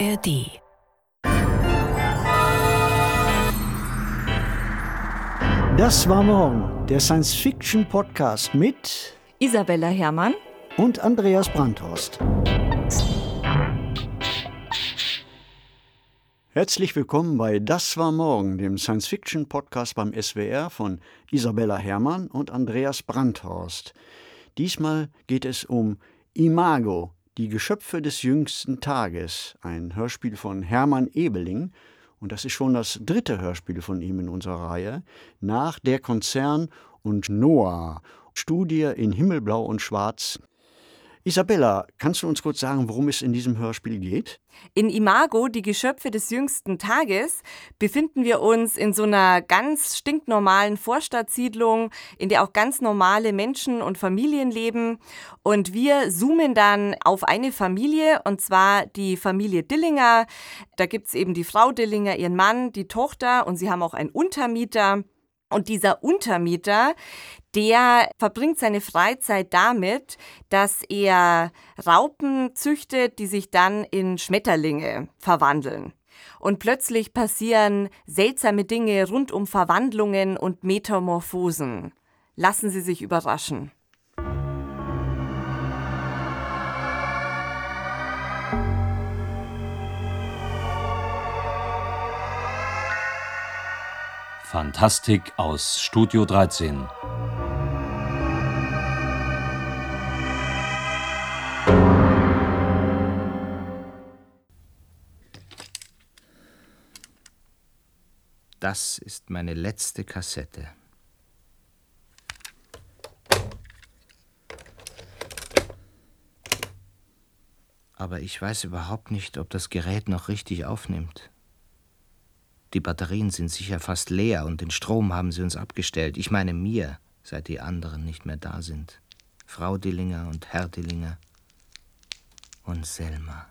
ARD. Das war morgen, der Science-Fiction-Podcast mit Isabella Herrmann und Andreas Brandhorst. Herzlich willkommen bei Das war morgen, dem Science-Fiction-Podcast beim SWR von Isabella Herrmann und Andreas Brandhorst. Diesmal geht es um Imago, die Geschöpfe des jüngsten Tages, ein Hörspiel von Hermann Ebeling, und das ist schon das dritte Hörspiel von ihm in unserer Reihe, nach Der Konzern und Noah, Studie in Himmelblau und Schwarz Isabella, kannst du uns kurz sagen, worum es in diesem Hörspiel geht? In Imago, die Geschöpfe des jüngsten Tages, befinden wir uns in so einer ganz stinknormalen Vorstadtsiedlung, in der auch ganz normale Menschen und Familien leben. Und wir zoomen dann auf eine Familie, und zwar die Familie Dillinger. Da gibt es eben die Frau Dillinger, ihren Mann, die Tochter und sie haben auch einen Untermieter. Und dieser Untermieter, der verbringt seine Freizeit damit, dass er Raupen züchtet, die sich dann in Schmetterlinge verwandeln. Und plötzlich passieren seltsame Dinge rund um Verwandlungen und Metamorphosen. Lassen Sie sich überraschen. Fantastik aus Studio 13. Das ist meine letzte Kassette. Aber ich weiß überhaupt nicht, ob das Gerät noch richtig aufnimmt. Die Batterien sind sicher fast leer und den Strom haben sie uns abgestellt. Ich meine mir, seit die anderen nicht mehr da sind. Frau Dillinger und Herr Dillinger und Selma.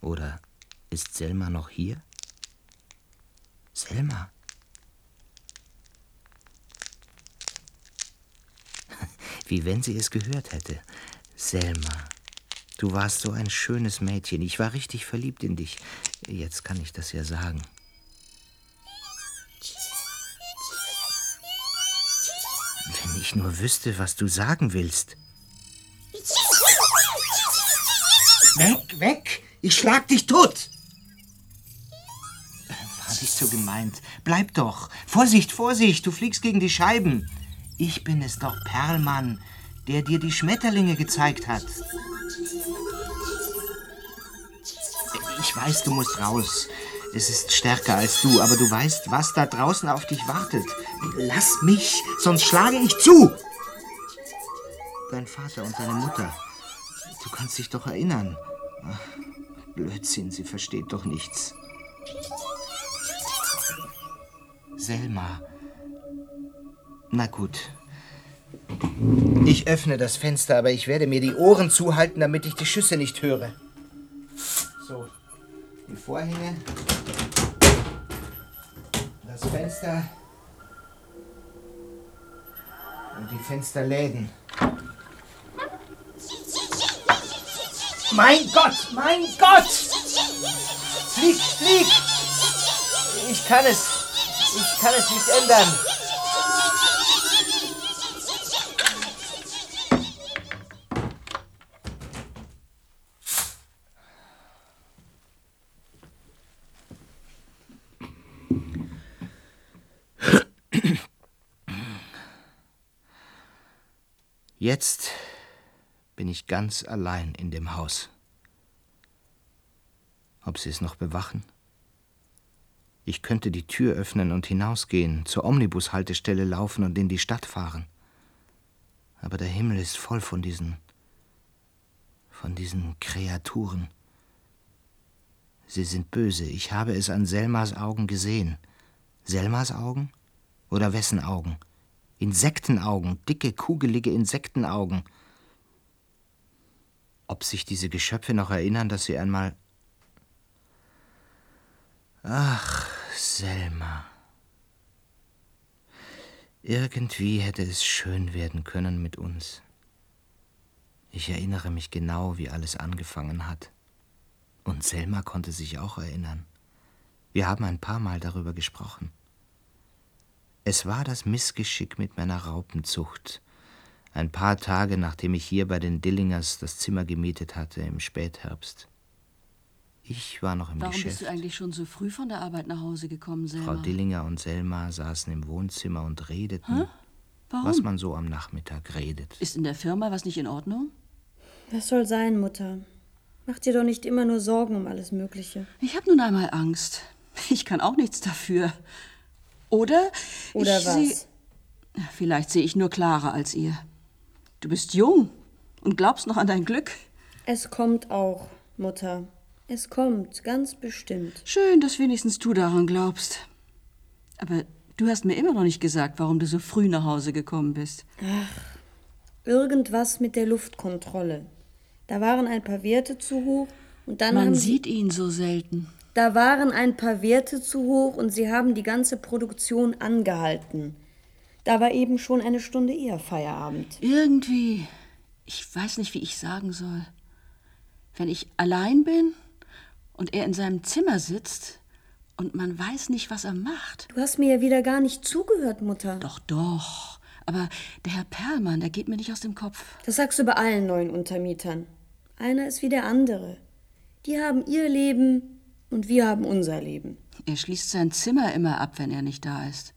Oder ist Selma noch hier? Selma? Wie wenn sie es gehört hätte. Selma. Du warst so ein schönes Mädchen. Ich war richtig verliebt in dich. Jetzt kann ich das ja sagen. Wenn ich nur wüsste, was du sagen willst. Weg, weg! Ich schlag dich tot! War nicht so gemeint. Bleib doch. Vorsicht, Vorsicht, du fliegst gegen die Scheiben. Ich bin es doch, Perlmann, der dir die Schmetterlinge gezeigt hat. Ich weiß, du musst raus. Es ist stärker als du, aber du weißt, was da draußen auf dich wartet. Lass mich, sonst schlage ich zu. Dein Vater und deine Mutter. Du kannst dich doch erinnern. Ach, Blödsinn, sie versteht doch nichts. Selma. Na gut. Ich öffne das Fenster, aber ich werde mir die Ohren zuhalten, damit ich die Schüsse nicht höre. So, die Vorhänge, das Fenster und die Fensterläden. Mein Gott, mein Gott! Flieg, flieg! Ich kann es, ich kann es nicht ändern. Jetzt bin ich ganz allein in dem Haus. Ob sie es noch bewachen? Ich könnte die Tür öffnen und hinausgehen, zur Omnibushaltestelle laufen und in die Stadt fahren. Aber der Himmel ist voll von diesen. von diesen Kreaturen. Sie sind böse. Ich habe es an Selmas Augen gesehen. Selmas Augen? Oder wessen Augen? Insektenaugen, dicke, kugelige Insektenaugen. Ob sich diese Geschöpfe noch erinnern, dass sie einmal. Ach, Selma. Irgendwie hätte es schön werden können mit uns. Ich erinnere mich genau, wie alles angefangen hat. Und Selma konnte sich auch erinnern. Wir haben ein paar Mal darüber gesprochen. Es war das Missgeschick mit meiner Raupenzucht. Ein paar Tage nachdem ich hier bei den Dillingers das Zimmer gemietet hatte im Spätherbst. Ich war noch im Warum Geschäft. bist du eigentlich schon so früh von der Arbeit nach Hause gekommen, Selma? Frau Dillinger und Selma saßen im Wohnzimmer und redeten, Warum? was man so am Nachmittag redet. Ist in der Firma was nicht in Ordnung? Was soll sein, Mutter? Mach dir doch nicht immer nur Sorgen um alles Mögliche. Ich habe nun einmal Angst. Ich kann auch nichts dafür. Oder? Oder ich was? seh- Vielleicht sehe ich nur klarer als ihr. Du bist jung und glaubst noch an dein Glück. Es kommt auch, Mutter. Es kommt, ganz bestimmt. Schön, dass wenigstens du daran glaubst. Aber du hast mir immer noch nicht gesagt, warum du so früh nach Hause gekommen bist. Irgendwas mit der Luftkontrolle. Da waren ein paar Werte zu hoch und dann Man sieht ihn so selten. Da waren ein paar Werte zu hoch und sie haben die ganze Produktion angehalten. Da war eben schon eine Stunde eher Feierabend. Irgendwie, ich weiß nicht, wie ich sagen soll. Wenn ich allein bin und er in seinem Zimmer sitzt und man weiß nicht, was er macht. Du hast mir ja wieder gar nicht zugehört, Mutter. Doch, doch. Aber der Herr Perlmann, der geht mir nicht aus dem Kopf. Das sagst du bei allen neuen Untermietern. Einer ist wie der andere. Die haben ihr Leben und wir haben unser Leben. Er schließt sein Zimmer immer ab, wenn er nicht da ist.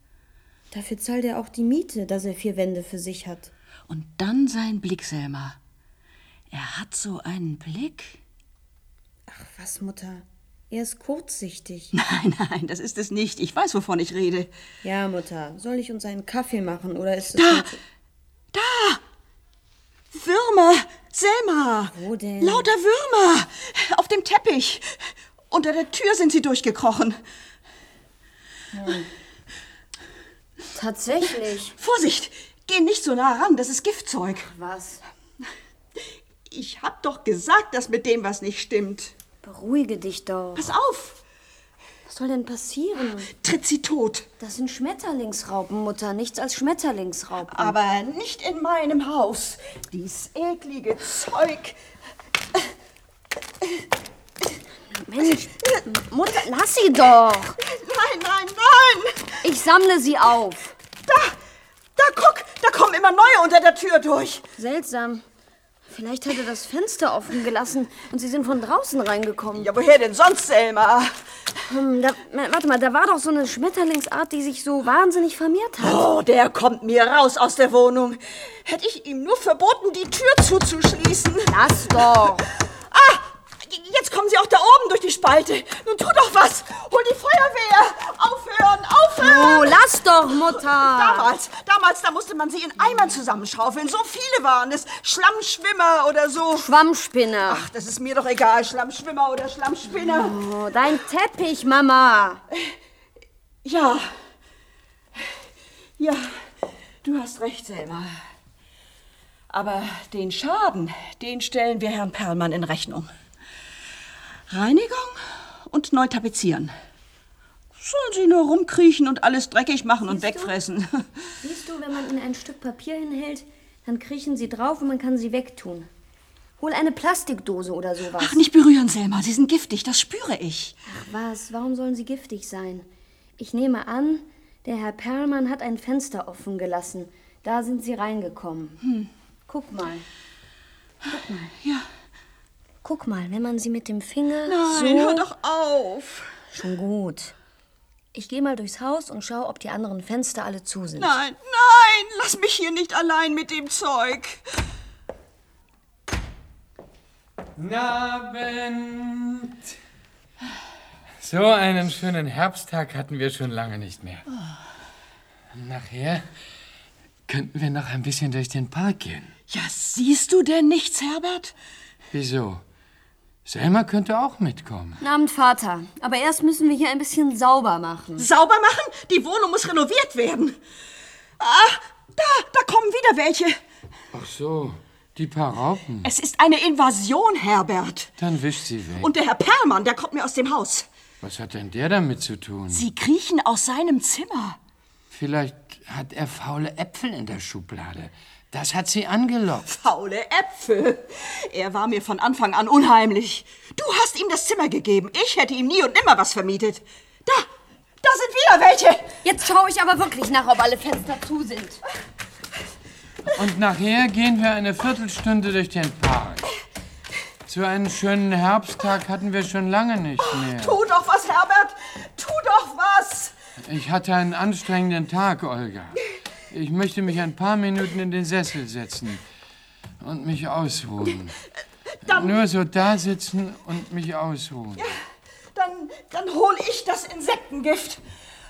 Dafür zahlt er auch die Miete, dass er vier Wände für sich hat. Und dann sein Blick, Selma. Er hat so einen Blick. Ach was, Mutter? Er ist kurzsichtig. Nein, nein, das ist es nicht. Ich weiß, wovon ich rede. Ja, Mutter, soll ich uns einen Kaffee machen oder ist es. Da! zu- Würmer! Selma! Wo denn? Lauter Würmer! Auf dem Teppich! Unter der Tür sind sie durchgekrochen. Tatsächlich. Vorsicht! Geh nicht so nah ran, das ist Giftzeug. Was? Ich hab doch gesagt, dass mit dem was nicht stimmt. Beruhige dich doch. Pass auf! Was soll denn passieren? Tritt sie tot. Das sind Schmetterlingsraupen, Mutter. Nichts als Schmetterlingsraupen. Aber nicht in meinem Haus. Dies eklige Zeug. Mensch, Mutter, lass sie doch. Nein, nein, nein! Ich sammle sie auf. Da! Da, guck! Da kommen immer neue unter der Tür durch. Seltsam. Vielleicht hat er das Fenster offen gelassen und sie sind von draußen reingekommen. Ja, woher denn sonst, Selma? Hm, da, warte mal, da war doch so eine Schmetterlingsart, die sich so wahnsinnig vermehrt hat. Oh, der kommt mir raus aus der Wohnung. Hätte ich ihm nur verboten, die Tür zuzuschließen. Lass doch. Jetzt kommen sie auch da oben durch die Spalte. Nun tu doch was. Hol die Feuerwehr. Aufhören, aufhören. Oh, lass doch, Mutter. Damals, damals, da musste man sie in Eimern zusammenschaufeln. So viele waren es. Schlammschwimmer oder so. Schwammspinne. Ach, das ist mir doch egal. Schlammschwimmer oder Schlammspinner. Oh, dein Teppich, Mama. Ja. Ja, du hast recht, Selma. Aber den Schaden, den stellen wir Herrn Perlmann in Rechnung. Reinigung und neu tapezieren. Sollen sie nur rumkriechen und alles dreckig machen und wegfressen. Siehst du, wenn man ihnen ein Stück Papier hinhält, dann kriechen sie drauf und man kann sie wegtun. Hol eine Plastikdose oder sowas. Ach, nicht berühren, Selma. Sie sind giftig, das spüre ich. Ach was, warum sollen sie giftig sein? Ich nehme an, der Herr Perlmann hat ein Fenster offen gelassen. Da sind sie reingekommen. Hm. Guck mal. Guck mal. Ja. Guck mal, wenn man sie mit dem Finger Nein, so... hör doch auf. Schon gut. Ich gehe mal durchs Haus und schaue, ob die anderen Fenster alle zu sind. Nein, nein, lass mich hier nicht allein mit dem Zeug. Guten Abend. So einen schönen Herbsttag hatten wir schon lange nicht mehr. Nachher könnten wir noch ein bisschen durch den Park gehen. Ja, siehst du denn nichts, Herbert? Wieso? Selma könnte auch mitkommen. Guten Abend, Vater. Aber erst müssen wir hier ein bisschen sauber machen. Sauber machen? Die Wohnung muss renoviert werden. Ah, da, da kommen wieder welche. Ach so, die paar Raupen. Es ist eine Invasion, Herbert. Dann wischt sie weg. Und der Herr Perlmann, der kommt mir aus dem Haus. Was hat denn der damit zu tun? Sie kriechen aus seinem Zimmer. Vielleicht hat er faule Äpfel in der Schublade. Das hat sie angelockt. Faule Äpfel. Er war mir von Anfang an unheimlich. Du hast ihm das Zimmer gegeben. Ich hätte ihm nie und nimmer was vermietet. Da, da sind wieder welche. Jetzt schaue ich aber wirklich nach, ob alle Fenster zu sind. Und nachher gehen wir eine Viertelstunde durch den Park. So einen schönen Herbsttag hatten wir schon lange nicht mehr. Tu doch was, Herbert. Tu doch was. Ich hatte einen anstrengenden Tag, Olga. Ich möchte mich ein paar Minuten in den Sessel setzen und mich ausruhen. Dann, Nur so da sitzen und mich ausruhen. dann, dann hol ich das Insektengift.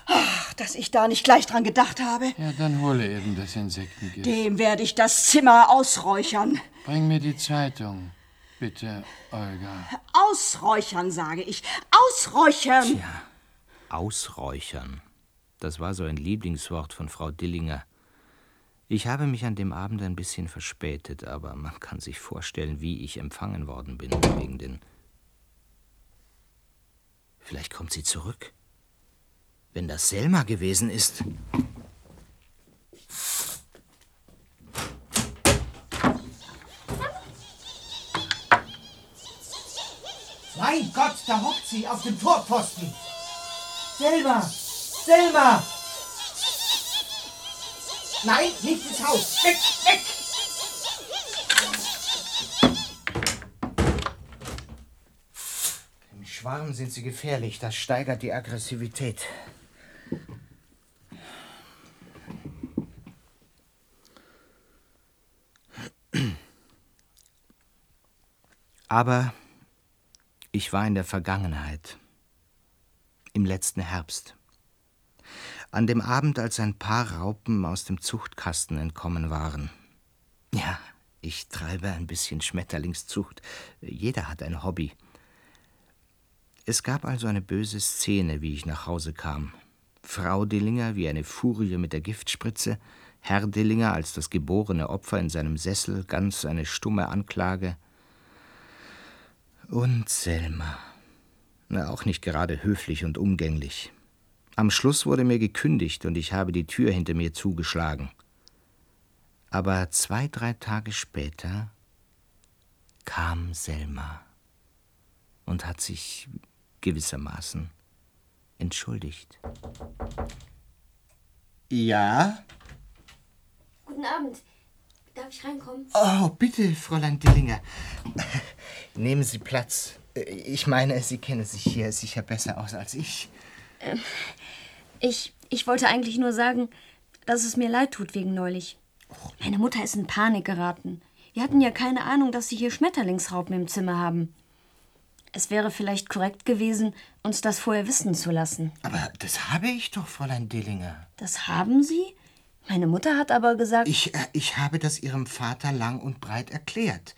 Ach, dass ich da nicht gleich dran gedacht habe. Ja, dann hole eben das Insektengift. Dem werde ich das Zimmer ausräuchern. Bring mir die Zeitung, bitte, Olga. Ausräuchern, sage ich. Ausräuchern. Ausräuchern. Das war so ein Lieblingswort von Frau Dillinger. Ich habe mich an dem Abend ein bisschen verspätet, aber man kann sich vorstellen, wie ich empfangen worden bin wegen den. Vielleicht kommt sie zurück. Wenn das Selma gewesen ist. Mein Gott, da hockt sie auf dem Torpfosten. Selma! Selma! Nein, nicht ins Haus. Weg, weg! Im Schwarm sind sie gefährlich, das steigert die Aggressivität. Aber ich war in der Vergangenheit, im letzten Herbst. An dem Abend, als ein paar Raupen aus dem Zuchtkasten entkommen waren. Ja, ich treibe ein bisschen Schmetterlingszucht. Jeder hat ein Hobby. Es gab also eine böse Szene, wie ich nach Hause kam. Frau Dillinger wie eine Furie mit der Giftspritze, Herr Dillinger als das geborene Opfer in seinem Sessel, ganz eine stumme Anklage. Und Selma. Na, auch nicht gerade höflich und umgänglich. Am Schluss wurde mir gekündigt und ich habe die Tür hinter mir zugeschlagen. Aber zwei, drei Tage später kam Selma und hat sich gewissermaßen entschuldigt. Ja? Guten Abend. Darf ich reinkommen? Oh, bitte, Fräulein Dillinger. Nehmen Sie Platz. Ich meine, Sie kennen sich hier sicher besser aus als ich. Ich, ich wollte eigentlich nur sagen, dass es mir leid tut wegen neulich. Meine Mutter ist in Panik geraten. Wir hatten ja keine Ahnung, dass Sie hier Schmetterlingsraupen im Zimmer haben. Es wäre vielleicht korrekt gewesen, uns das vorher wissen zu lassen. Aber das habe ich doch, Fräulein Dillinger. Das haben Sie? Meine Mutter hat aber gesagt. Ich, äh, ich habe das Ihrem Vater lang und breit erklärt.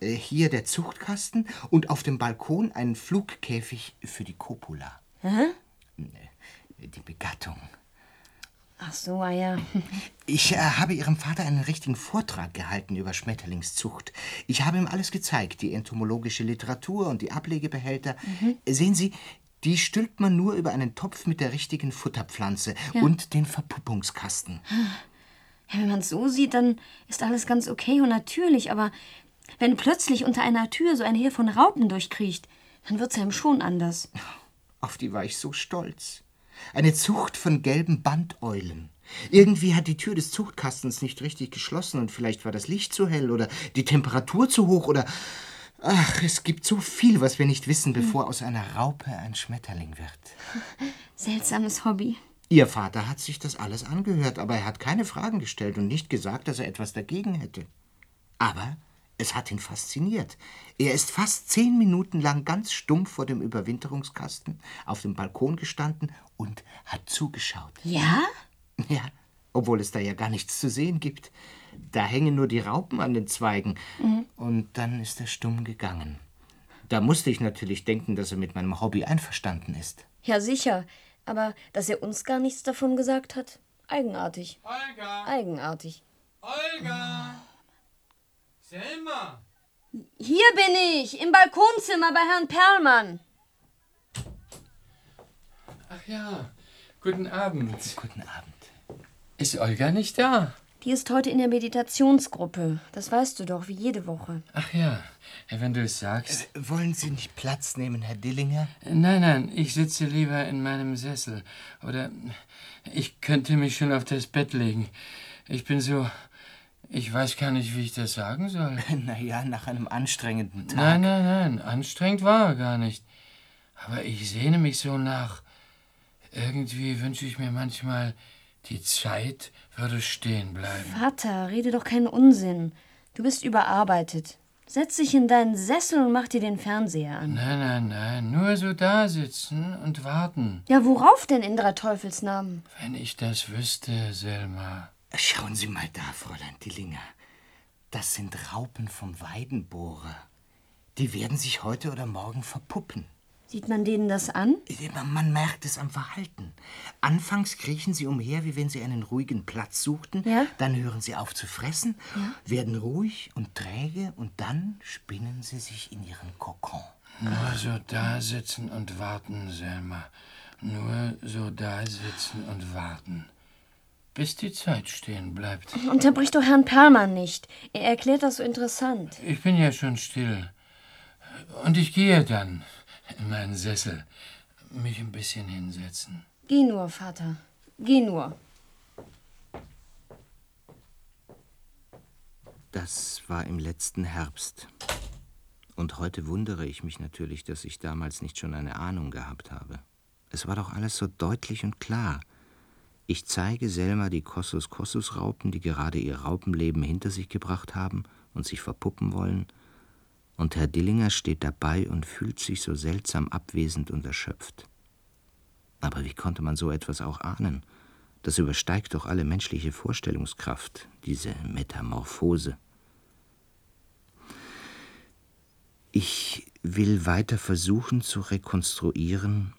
Äh, hier der Zuchtkasten und auf dem Balkon ein Flugkäfig für die Copula. Hä? Die Begattung. Ach so, ah ja. Ich äh, habe Ihrem Vater einen richtigen Vortrag gehalten über Schmetterlingszucht. Ich habe ihm alles gezeigt, die entomologische Literatur und die Ablegebehälter. Sehen Sie, die stülpt man nur über einen Topf mit der richtigen Futterpflanze und den Verpuppungskasten. Ja, wenn man es so sieht, dann ist alles ganz okay und natürlich, aber wenn plötzlich unter einer Tür so ein Heer von Raupen durchkriecht, dann wird's einem schon anders. Auf die war ich so stolz. Eine Zucht von gelben Bandeulen. Irgendwie hat die Tür des Zuchtkastens nicht richtig geschlossen und vielleicht war das Licht zu hell oder die Temperatur zu hoch oder. Ach, es gibt so viel, was wir nicht wissen, bevor aus einer Raupe ein Schmetterling wird. Seltsames Hobby. Ihr Vater hat sich das alles angehört, aber er hat keine Fragen gestellt und nicht gesagt, dass er etwas dagegen hätte. Aber es hat ihn fasziniert. Er ist fast zehn Minuten lang ganz stumpf vor dem Überwinterungskasten auf dem Balkon gestanden und hat zugeschaut. Ja? Ja, obwohl es da ja gar nichts zu sehen gibt. Da hängen nur die Raupen an den Zweigen. Und dann ist er stumm gegangen. Da musste ich natürlich denken, dass er mit meinem Hobby einverstanden ist. Ja, sicher. Aber dass er uns gar nichts davon gesagt hat, eigenartig. Olga! Eigenartig. Olga! Selma! Hier bin ich, im Balkonzimmer bei Herrn Perlmann. Ach ja, guten Abend. Guten Abend. Ist Olga nicht da? Die ist heute in der Meditationsgruppe. Das weißt du doch, wie jede Woche. Ach ja, wenn du es sagst. Äh, wollen Sie nicht Platz nehmen, Herr Dillinger? Nein, nein, ich sitze lieber in meinem Sessel. Oder ich könnte mich schon auf das Bett legen. Ich bin so. Ich weiß gar nicht, wie ich das sagen soll. Naja, nach einem anstrengenden Tag. Nein, nein, nein, anstrengend war er gar nicht. Aber ich sehne mich so nach. Irgendwie wünsche ich mir manchmal, die Zeit würde stehen bleiben. Vater, rede doch keinen Unsinn. Du bist überarbeitet. Setz dich in deinen Sessel und mach dir den Fernseher an. Nein, nein, nein, nur so da sitzen und warten. Ja, worauf denn in drei Teufelsnamen? Wenn ich das wüsste, Selma. Schauen Sie mal da, Fräulein Dillinger. Das sind Raupen vom Weidenbohrer. Die werden sich heute oder morgen verpuppen. Sieht man denen das an? Man merkt es am Verhalten. Anfangs kriechen sie umher, wie wenn sie einen ruhigen Platz suchten. Ja? Dann hören sie auf zu fressen, Ja. werden ruhig und träge und dann spinnen sie sich in ihren Kokon. Nur so da sitzen und warten, Selma. Nur so da sitzen und warten. Bis die Zeit stehen bleibt. Unterbrich doch Herrn Perlmann nicht. Er erklärt das so interessant. Ich bin ja schon still. Und ich gehe dann in meinen Sessel. Mich ein bisschen hinsetzen. Geh nur, Vater. Geh nur. Das war im letzten Herbst. Und heute wundere ich mich natürlich, dass ich damals nicht schon eine Ahnung gehabt habe. Es war doch alles so deutlich und klar. Ich zeige Selma die Kossus-Kossus-Raupen, die gerade ihr Raupenleben hinter sich gebracht haben und sich verpuppen wollen. Und Herr Dillinger steht dabei und fühlt sich so seltsam abwesend und erschöpft. Aber wie konnte man so etwas auch ahnen? Das übersteigt doch alle menschliche Vorstellungskraft, diese Metamorphose. Ich will weiter versuchen zu rekonstruieren,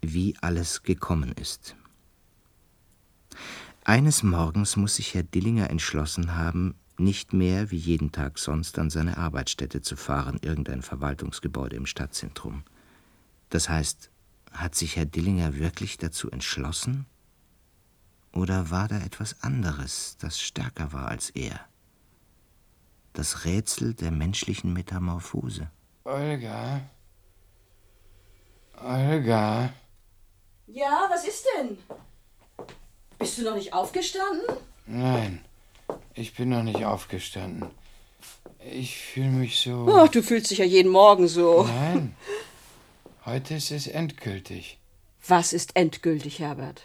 wie alles gekommen ist. Eines Morgens muss sich Herr Dillinger entschlossen haben, nicht mehr wie jeden Tag sonst an seine Arbeitsstätte zu fahren, irgendein Verwaltungsgebäude im Stadtzentrum. Das heißt, hat sich Herr Dillinger wirklich dazu entschlossen? Oder war da etwas anderes, das stärker war als er? Das Rätsel der menschlichen Metamorphose. Olga. Olga. Ja, was ist denn? Bist du noch nicht aufgestanden? Nein, ich bin noch nicht aufgestanden. Ich fühle mich so. Ach, du fühlst dich ja jeden Morgen so. Nein. Heute ist es endgültig. Was ist endgültig, Herbert?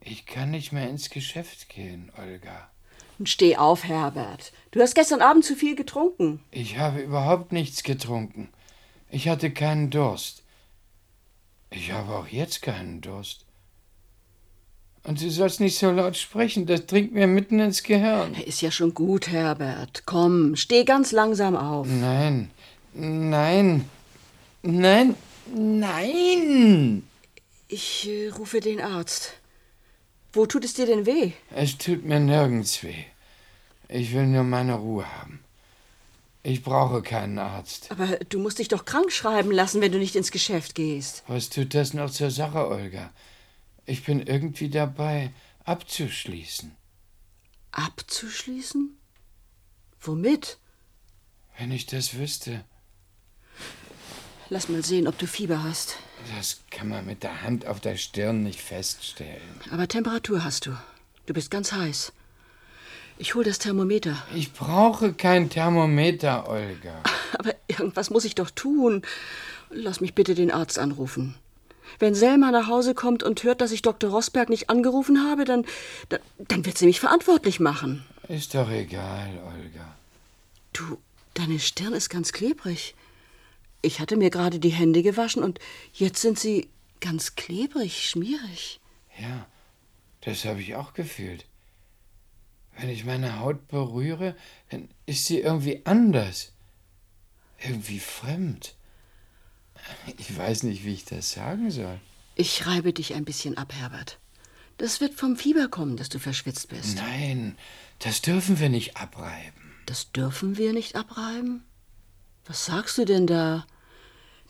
Ich kann nicht mehr ins Geschäft gehen, Olga. Und steh auf, Herbert. Du hast gestern Abend zu viel getrunken. Ich habe überhaupt nichts getrunken. Ich hatte keinen Durst. Ich habe auch jetzt keinen Durst. Und du sollst nicht so laut sprechen, das dringt mir mitten ins Gehirn. Ist ja schon gut, Herbert. Komm, steh ganz langsam auf. Nein, nein, nein, nein. Ich äh, rufe den Arzt. Wo tut es dir denn weh? Es tut mir nirgends weh. Ich will nur meine Ruhe haben. Ich brauche keinen Arzt. Aber du musst dich doch krank schreiben lassen, wenn du nicht ins Geschäft gehst. Was tut das noch zur Sache, Olga? Ich bin irgendwie dabei, abzuschließen. Abzuschließen? Womit? Wenn ich das wüsste. Lass mal sehen, ob du Fieber hast. Das kann man mit der Hand auf der Stirn nicht feststellen. Aber Temperatur hast du. Du bist ganz heiß. Ich hol das Thermometer. Ich brauche kein Thermometer, Olga. Aber irgendwas muss ich doch tun. Lass mich bitte den Arzt anrufen. Wenn Selma nach Hause kommt und hört, dass ich Dr. Rosberg nicht angerufen habe, dann, dann, dann wird sie mich verantwortlich machen. Ist doch egal, Olga. Du, deine Stirn ist ganz klebrig. Ich hatte mir gerade die Hände gewaschen und jetzt sind sie ganz klebrig, schmierig. Ja, das habe ich auch gefühlt. Wenn ich meine Haut berühre, dann ist sie irgendwie anders. Irgendwie fremd. Ich weiß nicht, wie ich das sagen soll. Ich reibe dich ein bisschen ab, Herbert. Das wird vom Fieber kommen, dass du verschwitzt bist. Nein, das dürfen wir nicht abreiben. Das dürfen wir nicht abreiben? Was sagst du denn da?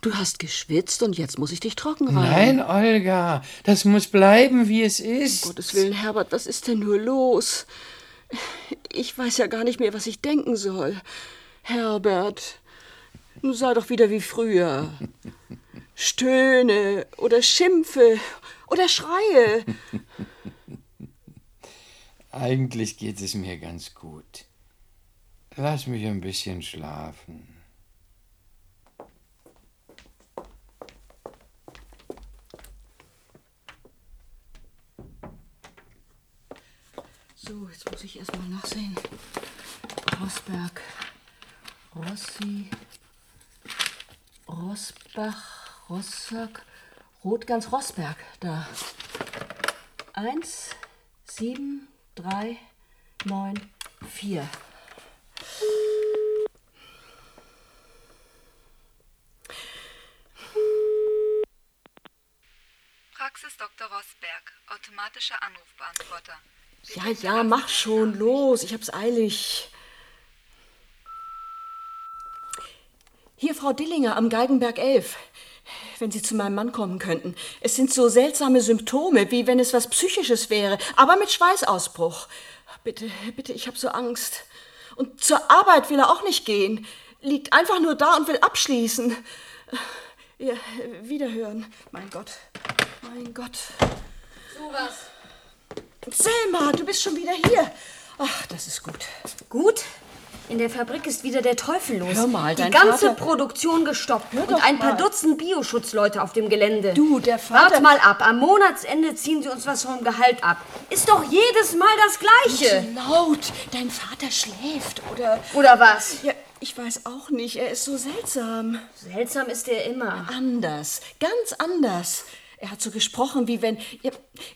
Du hast geschwitzt und jetzt muss ich dich trocken reiben. Nein, Olga, das muss bleiben, wie es ist. Um Gottes Willen, Herbert, was ist denn nur los? Ich weiß ja gar nicht mehr, was ich denken soll. Herbert, nun sei doch wieder wie früher. Stöhne oder schimpfe oder schreie. Eigentlich geht es mir ganz gut. Lass mich ein bisschen schlafen. So, jetzt muss ich erst mal nachsehen. Rosberg, Rossi, Rosbach, Rossack, Rotgans, Rosberg. Da. Eins, sieben, drei, neun, vier. Praxis Dr. Rosberg, automatischer Anrufbeantworter. Ja, ja, mach schon, los, ich hab's eilig. Hier, Frau Dillinger am Geigenberg 11. Wenn Sie zu meinem Mann kommen könnten. Es sind so seltsame Symptome, wie wenn es was Psychisches wäre, aber mit Schweißausbruch. Bitte, bitte, ich hab so Angst. Und zur Arbeit will er auch nicht gehen. Liegt einfach nur da und will abschließen. Ja, wiederhören. Mein Gott, mein Gott. So was. Selma, du bist schon wieder hier. Ach, das ist gut. Gut? In der Fabrik ist wieder der Teufel los. Hör mal, Die dein ganze Vater- Produktion gestoppt Hör und doch ein paar mal. Dutzend Bioschutzleute auf dem Gelände. Du, der Vater... Wart mal ab. Am Monatsende ziehen sie uns was vom Gehalt ab. Ist doch jedes Mal das Gleiche. Nicht laut. Dein Vater schläft, oder... Oder was? Ja, ich weiß auch nicht. Er ist so seltsam. Seltsam ist er immer. Anders. Ganz anders. Er hat so gesprochen, wie wenn... Ja,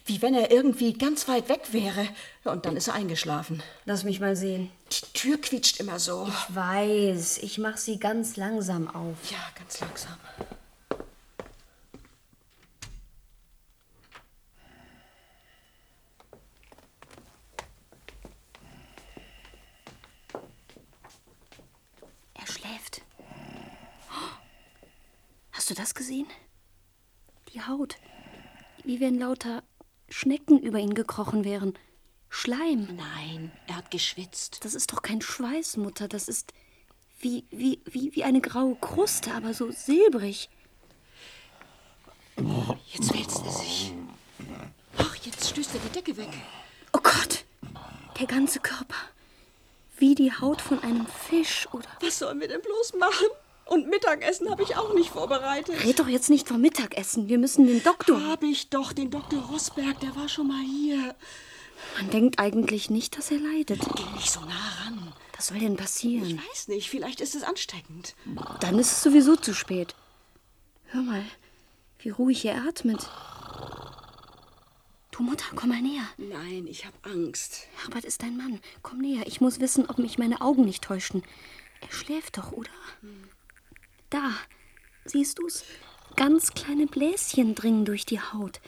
wie wenn er irgendwie ganz weit weg wäre. Ja, Und dann ist er eingeschlafen. Lass mich mal sehen. Die Tür quietscht immer so. Ich weiß, ich mach sie ganz langsam auf. Ja, ganz langsam. Er schläft. Hast du das gesehen? Die Haut. Wie wenn lauter Schnecken über ihn gekrochen wären. Schleim. Nein, er hat geschwitzt. Das ist doch kein Schweiß, Mutter. Das ist wie, wie, wie, wie eine graue Kruste, aber so silbrig. Jetzt wälzt er sich. Ach, jetzt stößt er die Decke weg. Oh Gott! Der ganze Körper. Wie die Haut von einem Fisch, oder? Was sollen wir denn bloß machen? Und Mittagessen habe ich auch nicht vorbereitet. Red doch jetzt nicht vom Mittagessen. Wir müssen den Doktor. Habe ich doch, den Dr. Rosberg, der war schon mal hier. Man denkt eigentlich nicht, dass er leidet. Geh nicht so nah ran. Was soll denn passieren? Ich weiß nicht, vielleicht ist es ansteckend. Dann ist es sowieso zu spät. Hör mal, wie ruhig er atmet. Du Mutter, komm mal näher. Nein, ich habe Angst. Herbert ist dein Mann. Komm näher. Ich muss wissen, ob mich meine Augen nicht täuschen. Er schläft doch, oder? Da, siehst du's? Ganz kleine Bläschen dringen durch die Haut.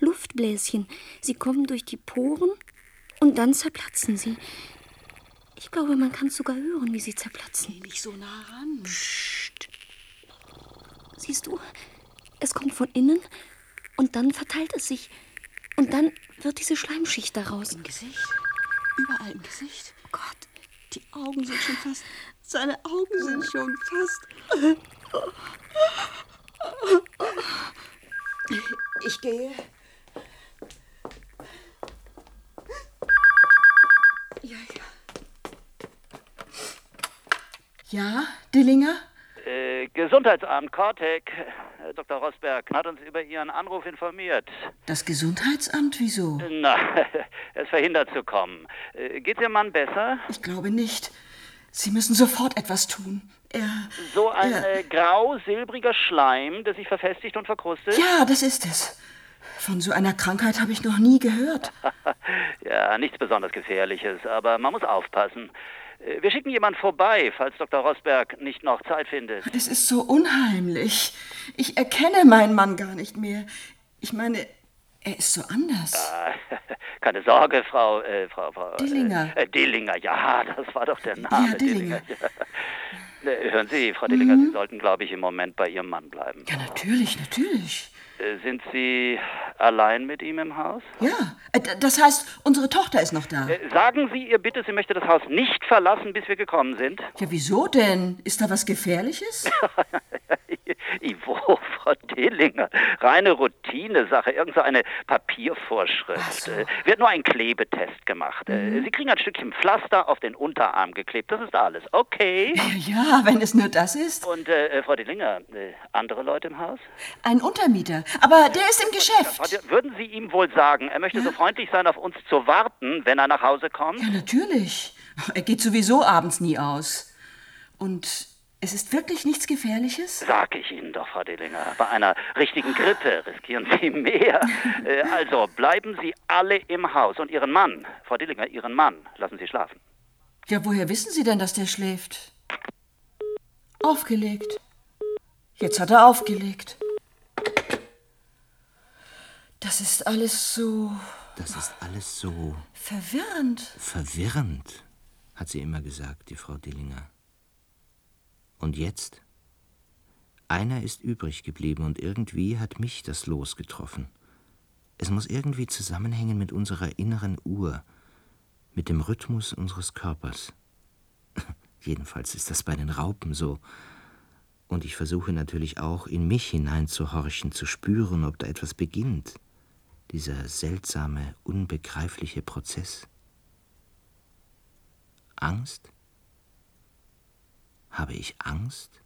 Luftbläschen. Sie kommen durch die Poren und dann zerplatzen sie. Ich glaube, man kann sogar hören, wie sie zerplatzen. Geh nicht so nah ran. Siehst du, es kommt von innen und dann verteilt es sich. Und dann wird diese Schleimschicht daraus. Im Gesicht. Überall im Gesicht. Oh Gott, Die Augen sind schon fast. Seine Augen sind schon fast. Ich gehe. Ja, ja. Ja, Dillinger? Äh, Gesundheitsamt Kortek. Herr Dr. Rosberg hat uns über Ihren Anruf informiert. Das Gesundheitsamt? Wieso? Na, er ist verhindert zu kommen. Äh, Geht's Ihrem Mann besser? Ich glaube nicht. Sie müssen sofort etwas tun. Er. So ein er, äh, grau-silbriger Schleim, der sich verfestigt und verkrustet? Ja, das ist es. Von so einer Krankheit habe ich noch nie gehört. ja, nichts besonders Gefährliches, aber man muss aufpassen. Äh, Wir schicken jemand vorbei, falls Dr. Rosberg nicht noch Zeit findet. Es ist so unheimlich. Ich erkenne meinen Mann gar nicht mehr. Ich meine, er ist so anders. Ah, Keine Sorge, Frau, äh, Frau, Frau. Dillinger. Äh, äh, Dillinger, ja, das war doch der Name. Ja, Dillinger. Ja. Äh, Hören Sie, Frau Dillinger, Sie sollten, glaube ich, im Moment bei Ihrem Mann bleiben. Ja, natürlich, natürlich. Äh, Sind Sie allein mit ihm im Haus? Ja, äh, das heißt, unsere Tochter ist noch da. Äh, Sagen Sie ihr bitte, sie möchte das Haus nicht verlassen, bis wir gekommen sind. Ja, wieso denn? Ist da was Gefährliches? Ivo, Frau Dillinger, reine Routinesache, irgend so eine Papiervorschrift. Äh, Wird nur ein Klebetest gemacht. Äh, Sie kriegen ein Stückchen Pflaster auf den Unterarm geklebt, das ist alles. Okay. Ja, wenn es nur das ist. Und äh, Frau Dillinger, andere Leute im Haus? Ein Untermieter. Aber der ist im Geschäft. Würden Sie ihm wohl sagen, er möchte so freundlich sein, auf uns zu warten, wenn er nach Hause kommt? Ja, natürlich. Er geht sowieso abends nie aus. Und es ist wirklich nichts Gefährliches? Sag ich Ihnen doch, Frau Dillinger. Bei einer richtigen Grippe riskieren Sie mehr. Äh, also bleiben Sie alle im Haus und Ihren Mann, Frau Dillinger, Ihren Mann, lassen Sie schlafen. Ja, woher wissen Sie denn, dass der schläft? Aufgelegt. Jetzt hat er aufgelegt. Das ist alles so Das ist alles so verwirrend. verwirrend, hat sie immer gesagt, die Frau Dillinger. Und jetzt? Einer ist übrig geblieben und irgendwie hat mich das Los getroffen. Es muss irgendwie zusammenhängen mit unserer inneren Uhr, mit dem Rhythmus unseres Körpers. Jedenfalls ist das bei den Raupen so. Und ich versuche natürlich auch, in mich hineinzuhorchen, zu spüren, ob da etwas beginnt. Dieser seltsame, unbegreifliche Prozess. Angst? Habe ich Angst?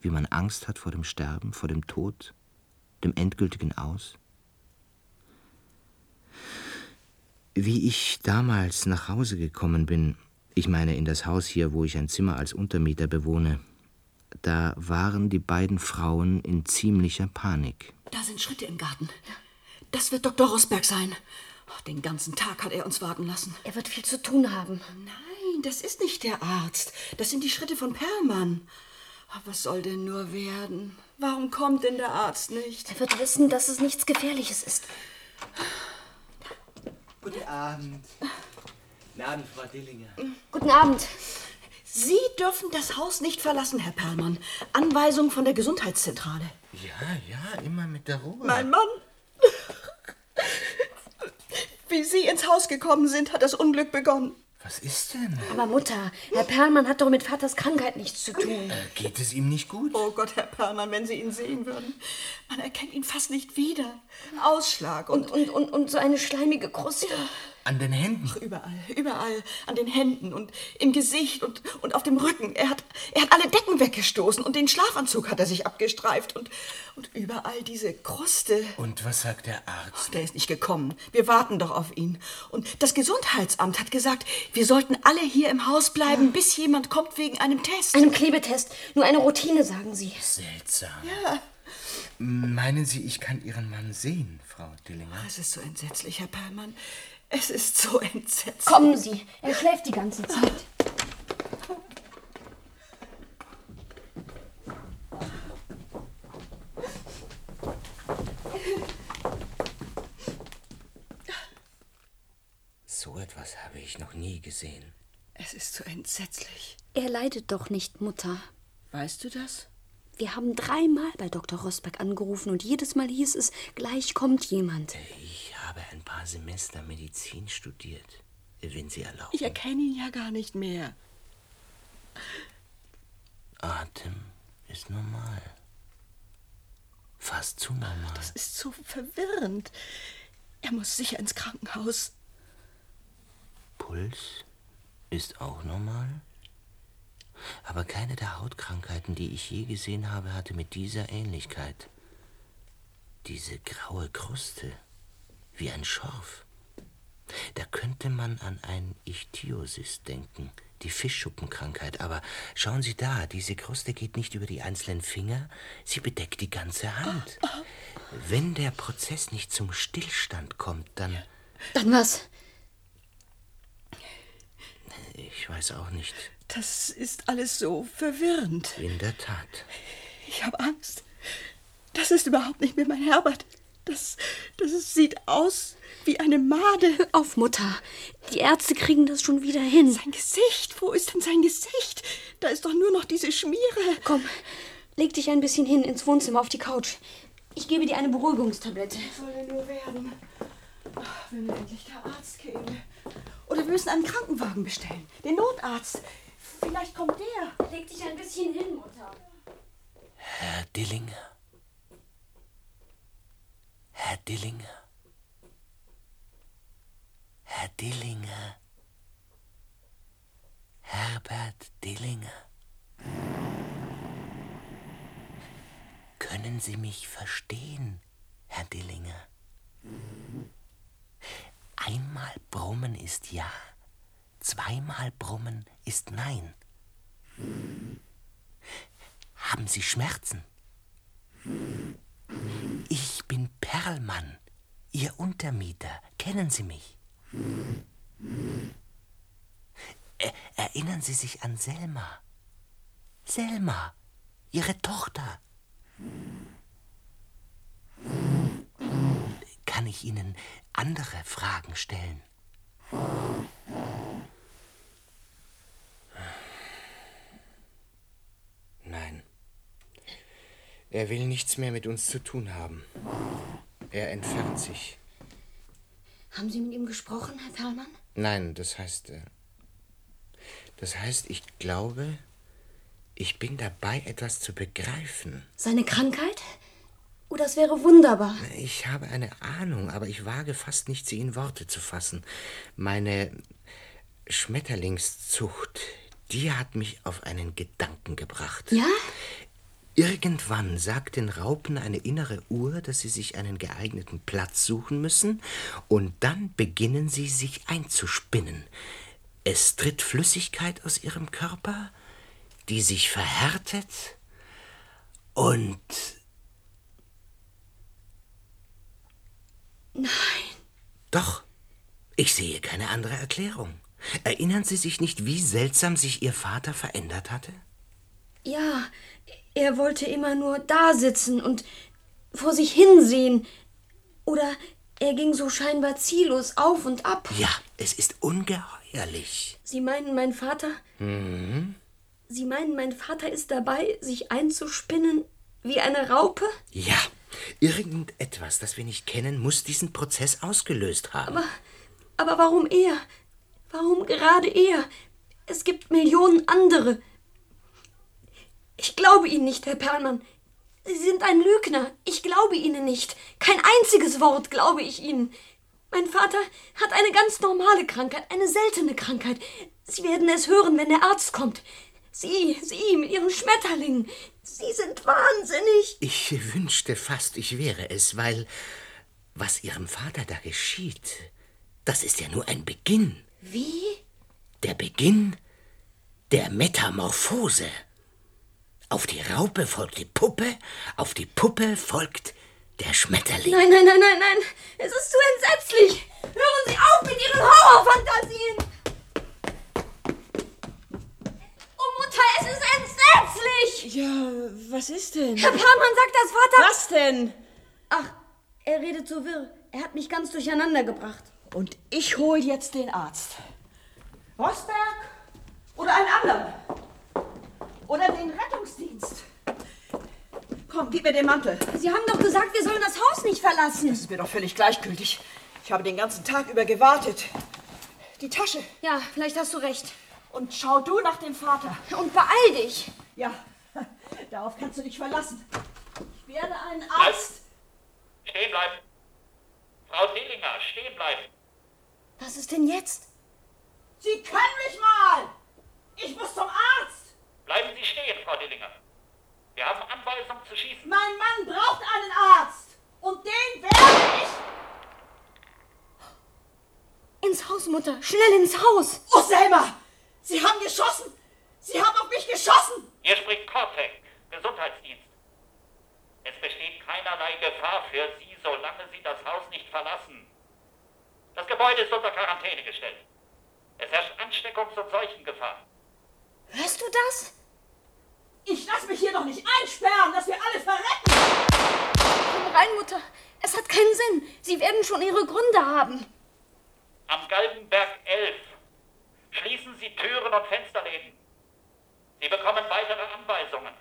Wie man Angst hat vor dem Sterben, vor dem Tod, dem endgültigen Aus? Wie ich damals nach Hause gekommen bin, ich meine in das Haus hier, wo ich ein Zimmer als Untermieter bewohne, da waren die beiden Frauen in ziemlicher Panik. Da sind Schritte im Garten. Das wird Dr. Rosberg sein. Den ganzen Tag hat er uns warten lassen. Er wird viel zu tun haben. Nein, das ist nicht der Arzt. Das sind die Schritte von Perlmann. Was soll denn nur werden? Warum kommt denn der Arzt nicht? Er wird wissen, dass es nichts Gefährliches ist. Guten Abend. Guten Abend, Frau Dillinger. Guten Abend. Sie dürfen das Haus nicht verlassen, Herr Perlmann. Anweisung von der Gesundheitszentrale. Ja, ja, immer mit der Ruhe. Mein Mann. Wie Sie ins Haus gekommen sind, hat das Unglück begonnen. Was ist denn? Aber Mutter, Herr Perlmann hat doch mit Vaters Krankheit nichts zu tun. Geht es ihm nicht gut? Oh Gott, Herr Perlmann, wenn Sie ihn sehen würden. Man erkennt ihn fast nicht wieder. Ausschlag und, Und, und, und, und so eine schleimige Kruste. An den Händen. überall, überall. An den Händen und im Gesicht und, und auf dem Rücken. Er hat, er hat alle Decken weggestoßen und den Schlafanzug hat er sich abgestreift. Und, und überall diese Kruste. Und was sagt der Arzt? Der ist nicht gekommen. Wir warten doch auf ihn. Und das Gesundheitsamt hat gesagt, wir sollten alle hier im Haus bleiben, bis jemand kommt wegen einem Test. Einem Klebetest. Nur eine Routine, sagen Sie. Seltsam. Ja. Meinen Sie, ich kann Ihren Mann sehen, Frau Dillinger? Es ist so entsetzlich, Herr Perlmann. Es ist so entsetzlich. Kommen Sie. Er schläft die ganze Zeit. So etwas habe ich noch nie gesehen. Es ist so entsetzlich. Er leidet doch nicht, Mutter. Weißt du das? Wir haben dreimal bei Dr. Rosberg angerufen und jedes Mal hieß es, gleich kommt jemand. Ich habe ein paar Semester Medizin studiert, wenn Sie erlauben. Ich erkenne ihn ja gar nicht mehr. Atem ist normal. Fast zu normal. Das ist so verwirrend. Er muss sicher ins Krankenhaus. Puls ist auch normal. Aber keine der Hautkrankheiten, die ich je gesehen habe, hatte mit dieser Ähnlichkeit. Diese graue Kruste, wie ein Schorf. Da könnte man an ein Ichthyosis denken, die Fischschuppenkrankheit. Aber schauen Sie da, diese Kruste geht nicht über die einzelnen Finger, sie bedeckt die ganze Hand. Wenn der Prozess nicht zum Stillstand kommt, dann... Dann was? Ich weiß auch nicht. Das ist alles so verwirrend. In der Tat. Ich habe Angst. Das ist überhaupt nicht mehr mein Herbert. Das, das sieht aus wie eine Made. Hör auf, Mutter. Die Ärzte kriegen das schon wieder hin. Sein Gesicht, wo ist denn sein Gesicht? Da ist doch nur noch diese Schmiere. Komm, leg dich ein bisschen hin ins Wohnzimmer auf die Couch. Ich gebe dir eine Beruhigungstablette. Was soll denn nur werden? Ach, wenn endlich der Arzt käme. Oder wir müssen einen Krankenwagen bestellen. Den Notarzt. Vielleicht kommt der. Leg dich ein bisschen hin, Mutter. Herr Dillinger. Herr Dillinger. Herr Dillinger. Herbert Dillinger. Können Sie mich verstehen, Herr Dillinger? Einmal brummen ist ja, zweimal brummen ist nein. Haben Sie Schmerzen? Ich bin Perlmann, Ihr Untermieter. Kennen Sie mich? Er erinnern Sie sich an Selma? Selma, Ihre Tochter. Kann ich Ihnen andere Fragen stellen? Nein. Er will nichts mehr mit uns zu tun haben. Er entfernt sich. Haben Sie mit ihm gesprochen, Herr Perlmann? Nein, das heißt. äh, Das heißt, ich glaube, ich bin dabei, etwas zu begreifen. Seine Krankheit? Oh, das wäre wunderbar. Ich habe eine Ahnung, aber ich wage fast nicht, sie in Worte zu fassen. Meine Schmetterlingszucht, die hat mich auf einen Gedanken gebracht. Ja? Irgendwann sagt den Raupen eine innere Uhr, dass sie sich einen geeigneten Platz suchen müssen, und dann beginnen sie sich einzuspinnen. Es tritt Flüssigkeit aus ihrem Körper, die sich verhärtet und Nein. Doch, ich sehe keine andere Erklärung. Erinnern Sie sich nicht, wie seltsam sich Ihr Vater verändert hatte? Ja, er wollte immer nur da sitzen und vor sich hinsehen. Oder er ging so scheinbar ziellos auf und ab. Ja, es ist ungeheuerlich. Sie meinen, mein Vater? Mhm. Sie meinen, mein Vater ist dabei, sich einzuspinnen wie eine Raupe? Ja, irgendetwas, das wir nicht kennen, muss diesen Prozess ausgelöst haben. Aber, aber warum er? Warum gerade er? Es gibt Millionen andere. Ich glaube Ihnen nicht, Herr Perlmann. Sie sind ein Lügner. Ich glaube Ihnen nicht. Kein einziges Wort glaube ich Ihnen. Mein Vater hat eine ganz normale Krankheit, eine seltene Krankheit. Sie werden es hören, wenn der Arzt kommt. Sie, Sie mit Ihren Schmetterlingen. Sie sind wahnsinnig. Ich wünschte fast, ich wäre es, weil was Ihrem Vater da geschieht, das ist ja nur ein Beginn. Wie? Der Beginn der Metamorphose. Auf die Raupe folgt die Puppe, auf die Puppe folgt der Schmetterling. Nein, nein, nein, nein, nein. Es ist zu entsetzlich. Hören Sie auf mit Ihren Horrorfantasien. Oh, Mutter, es ist entsetzlich. Ja, was ist denn? Herr Perlmann sagt das Vater. Was denn? Ach, er redet so wirr. Er hat mich ganz durcheinander gebracht. Und ich hol jetzt den Arzt. Rosberg oder einen anderen. Oder den Rettungsdienst. Komm, gib mir den Mantel. Sie haben doch gesagt, wir sollen das Haus nicht verlassen. Das ist mir doch völlig gleichgültig. Ich habe den ganzen Tag über gewartet. Die Tasche. Ja, vielleicht hast du recht. Und schau du nach dem Vater. Und beeil dich. Ja, darauf kannst du dich verlassen. Ich werde einen Arzt. Stehen bleiben. Frau Dillinger, stehen bleiben. Was ist denn jetzt? Sie können mich mal! Ich muss zum Arzt! Bleiben Sie stehen, Frau Dillinger. Wir haben Anweisung zu schießen. Mein Mann braucht einen Arzt! Und den werde ich. Ins Haus, Mutter. Schnell ins Haus. Oh, Selma! Sie haben geschossen! Sie haben auf mich geschossen! Hier spricht Kortek, Gesundheitsdienst. Es besteht keinerlei Gefahr für Sie, solange Sie das Haus nicht verlassen. Das Gebäude ist unter Quarantäne gestellt. Es herrscht Ansteckungs- und Seuchengefahr. Hörst du das? Ich lass mich hier doch nicht einsperren, dass wir alle verrecken! Komm rein, Mutter. Es hat keinen Sinn. Sie werden schon ihre Gründe haben. Am Galgenberg 11. Schließen Sie Türen und Fensterläden. Sie bekommen weitere Anweisungen.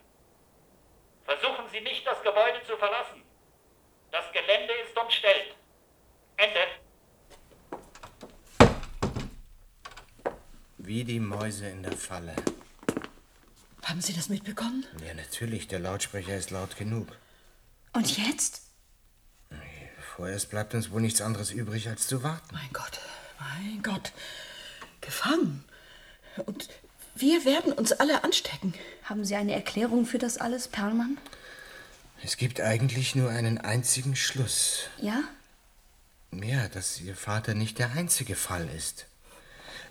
Versuchen Sie nicht, das Gebäude zu verlassen. Das Gelände ist umstellt. Ende. Wie die Mäuse in der Falle. Haben Sie das mitbekommen? Ja, natürlich, der Lautsprecher ist laut genug. Und jetzt? Vorerst bleibt uns wohl nichts anderes übrig, als zu warten. Mein Gott, mein Gott. Gefangen. Und wir werden uns alle anstecken. Haben Sie eine Erklärung für das alles, Perlmann? Es gibt eigentlich nur einen einzigen Schluss. Ja? Ja, dass Ihr Vater nicht der einzige Fall ist.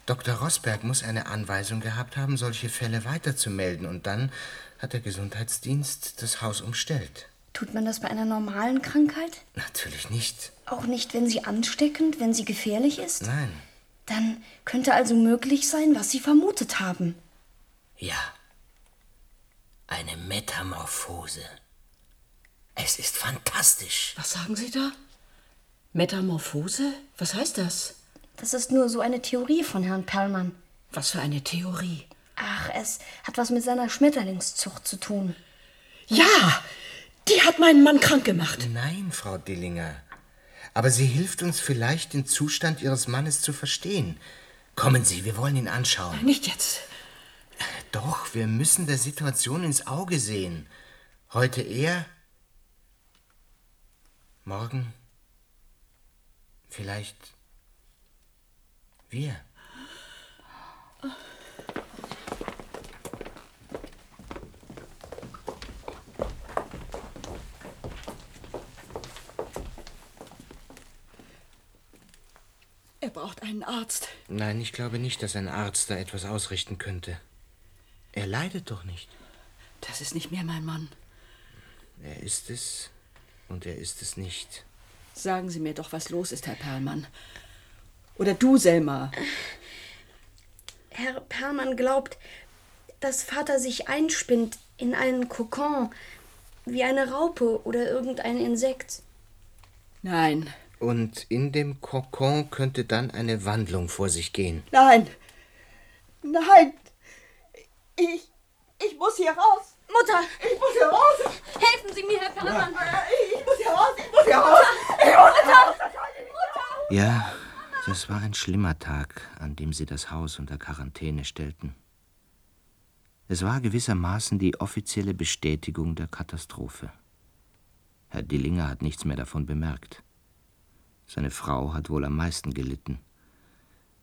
Dr. Rosberg muss eine Anweisung gehabt haben, solche Fälle weiterzumelden, und dann hat der Gesundheitsdienst das Haus umstellt. Tut man das bei einer normalen Krankheit? Natürlich nicht. Auch nicht, wenn sie ansteckend, wenn sie gefährlich ist? Nein. Dann könnte also möglich sein, was Sie vermutet haben. Ja. Eine Metamorphose. Es ist fantastisch. Was sagen Sie da? Metamorphose? Was heißt das? Das ist nur so eine Theorie von Herrn Perlmann. Was für eine Theorie? Ach, es hat was mit seiner Schmetterlingszucht zu tun. Ja, die hat meinen Mann krank gemacht. Nein, Frau Dillinger. Aber sie hilft uns vielleicht, den Zustand Ihres Mannes zu verstehen. Kommen Sie, wir wollen ihn anschauen. Nicht jetzt. Doch, wir müssen der Situation ins Auge sehen. Heute er, morgen vielleicht wir. Er braucht einen Arzt. Nein, ich glaube nicht, dass ein Arzt da etwas ausrichten könnte. Er leidet doch nicht. Das ist nicht mehr mein Mann. Er ist es und er ist es nicht. Sagen Sie mir doch, was los ist, Herr Perlmann. Oder du, Selma. Herr Perlmann glaubt, dass Vater sich einspinnt in einen Kokon, wie eine Raupe oder irgendein Insekt. Nein, Und in dem Kokon könnte dann eine Wandlung vor sich gehen. nein, nein. Ich, ich muss hier raus. Mutter! Ich muss hier raus. Helfen Sie mir, Herr Perlmann! Ich muss hier raus. Ich muss hier raus. Ich muss hier raus. Ja, das war ein schlimmer Tag, an dem sie das Haus unter Quarantäne stellten. Es war gewissermaßen die offizielle Bestätigung der Katastrophe. Herr Dillinger hat nichts mehr davon bemerkt. Seine Frau hat wohl am meisten gelitten.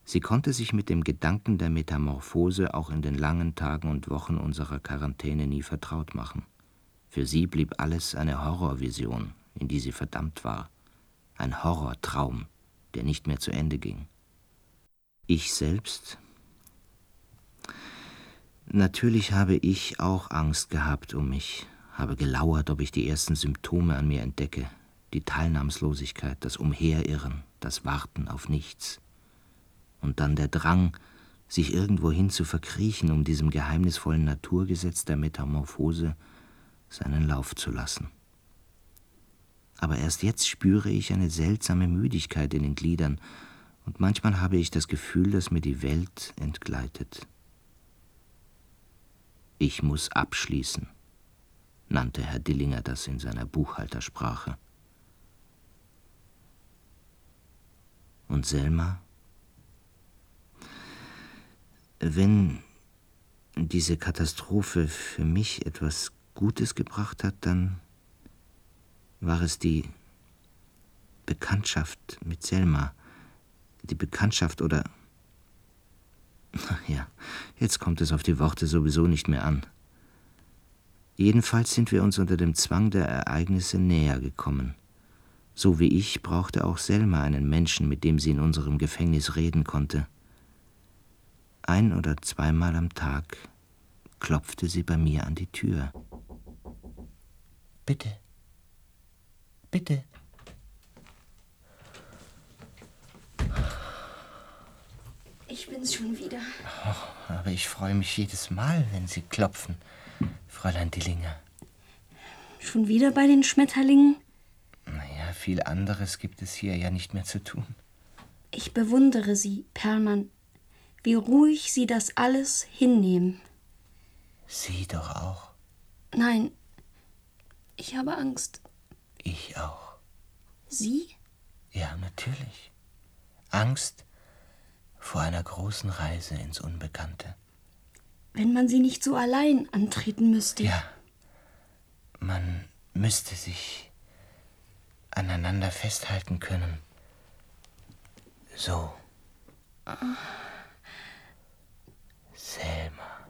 Sie konnte sich mit dem Gedanken der Metamorphose auch in den langen Tagen und Wochen unserer Quarantäne nie vertraut machen. Für sie blieb alles eine Horrorvision, in die sie verdammt war. Ein Horrortraum, der nicht mehr zu Ende ging. Ich selbst? Natürlich habe ich auch Angst gehabt um mich, habe gelauert, ob ich die ersten Symptome an mir entdecke, die Teilnahmslosigkeit, das Umherirren, das Warten auf nichts. Und dann der Drang, sich irgendwohin zu verkriechen, um diesem geheimnisvollen Naturgesetz der Metamorphose seinen Lauf zu lassen. Aber erst jetzt spüre ich eine seltsame Müdigkeit in den Gliedern, und manchmal habe ich das Gefühl, dass mir die Welt entgleitet. Ich muss abschließen, nannte Herr Dillinger das in seiner Buchhaltersprache. Und Selma? Wenn diese Katastrophe für mich etwas Gutes gebracht hat, dann war es die Bekanntschaft mit Selma. Die Bekanntschaft oder... Ach ja, jetzt kommt es auf die Worte sowieso nicht mehr an. Jedenfalls sind wir uns unter dem Zwang der Ereignisse näher gekommen. So wie ich brauchte auch Selma einen Menschen, mit dem sie in unserem Gefängnis reden konnte. Ein oder zweimal am Tag klopfte sie bei mir an die Tür. Bitte. Bitte. Ich bin's schon wieder. Aber ich freue mich jedes Mal, wenn Sie klopfen, Fräulein Dillinger. Schon wieder bei den Schmetterlingen? Naja, viel anderes gibt es hier ja nicht mehr zu tun. Ich bewundere Sie, Perlmann, wie ruhig Sie das alles hinnehmen. Sie doch auch. Nein, ich habe Angst. Ich auch. Sie? Ja, natürlich. Angst vor einer großen Reise ins Unbekannte. Wenn man sie nicht so allein antreten müsste. Ja. Man müsste sich aneinander festhalten können. So. Selma.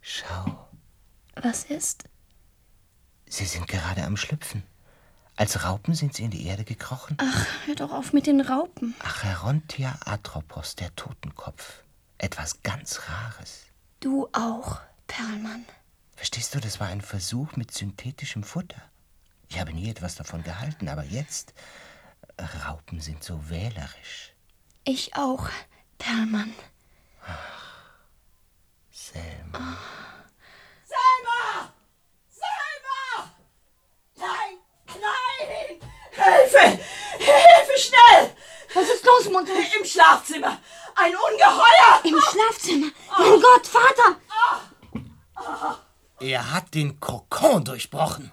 Schau. Was ist? Sie sind gerade am Schlüpfen. Als Raupen sind sie in die Erde gekrochen. Ach, hör doch auf mit den Raupen. Acherontia atropos, der Totenkopf. Etwas ganz Rares. Du auch, Perlmann. Verstehst du, das war ein Versuch mit synthetischem Futter. Ich habe nie etwas davon gehalten, aber jetzt. Raupen sind so wählerisch. Ich auch, Perlmann. Ach, Selma. Oh. Selma! Selma! Nein, nein! Hilfe! Hilfe, schnell! Was ist los, Mutter? Im Schlafzimmer. Ein Ungeheuer! Im Schlafzimmer? Mein Gott, Vater! Er hat den Kokon durchbrochen.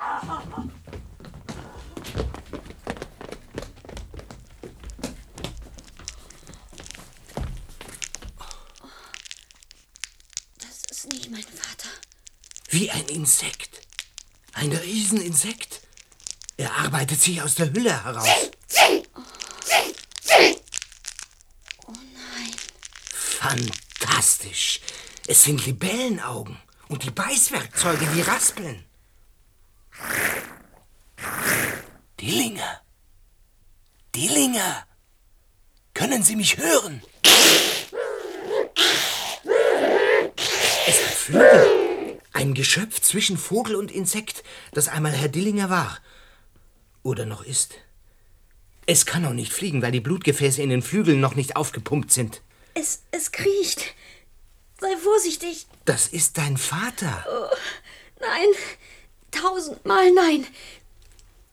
Das ist nicht mein Vater. Wie ein Insekt. Ein Rieseninsekt. Er arbeitet sich aus der Hülle heraus. Oh nein. Fantastisch. Es sind Libellenaugen. Und die Beißwerkzeuge, die raspeln. Dillinger. Dillinger. Können Sie mich hören? Es hat Flügel. Ein Geschöpf zwischen Vogel und Insekt, das einmal Herr Dillinger war. Oder noch ist. Es kann noch nicht fliegen, weil die Blutgefäße in den Flügeln noch nicht aufgepumpt sind. Es, es kriecht. Sei vorsichtig. Das ist dein Vater. Oh, nein. Tausendmal nein.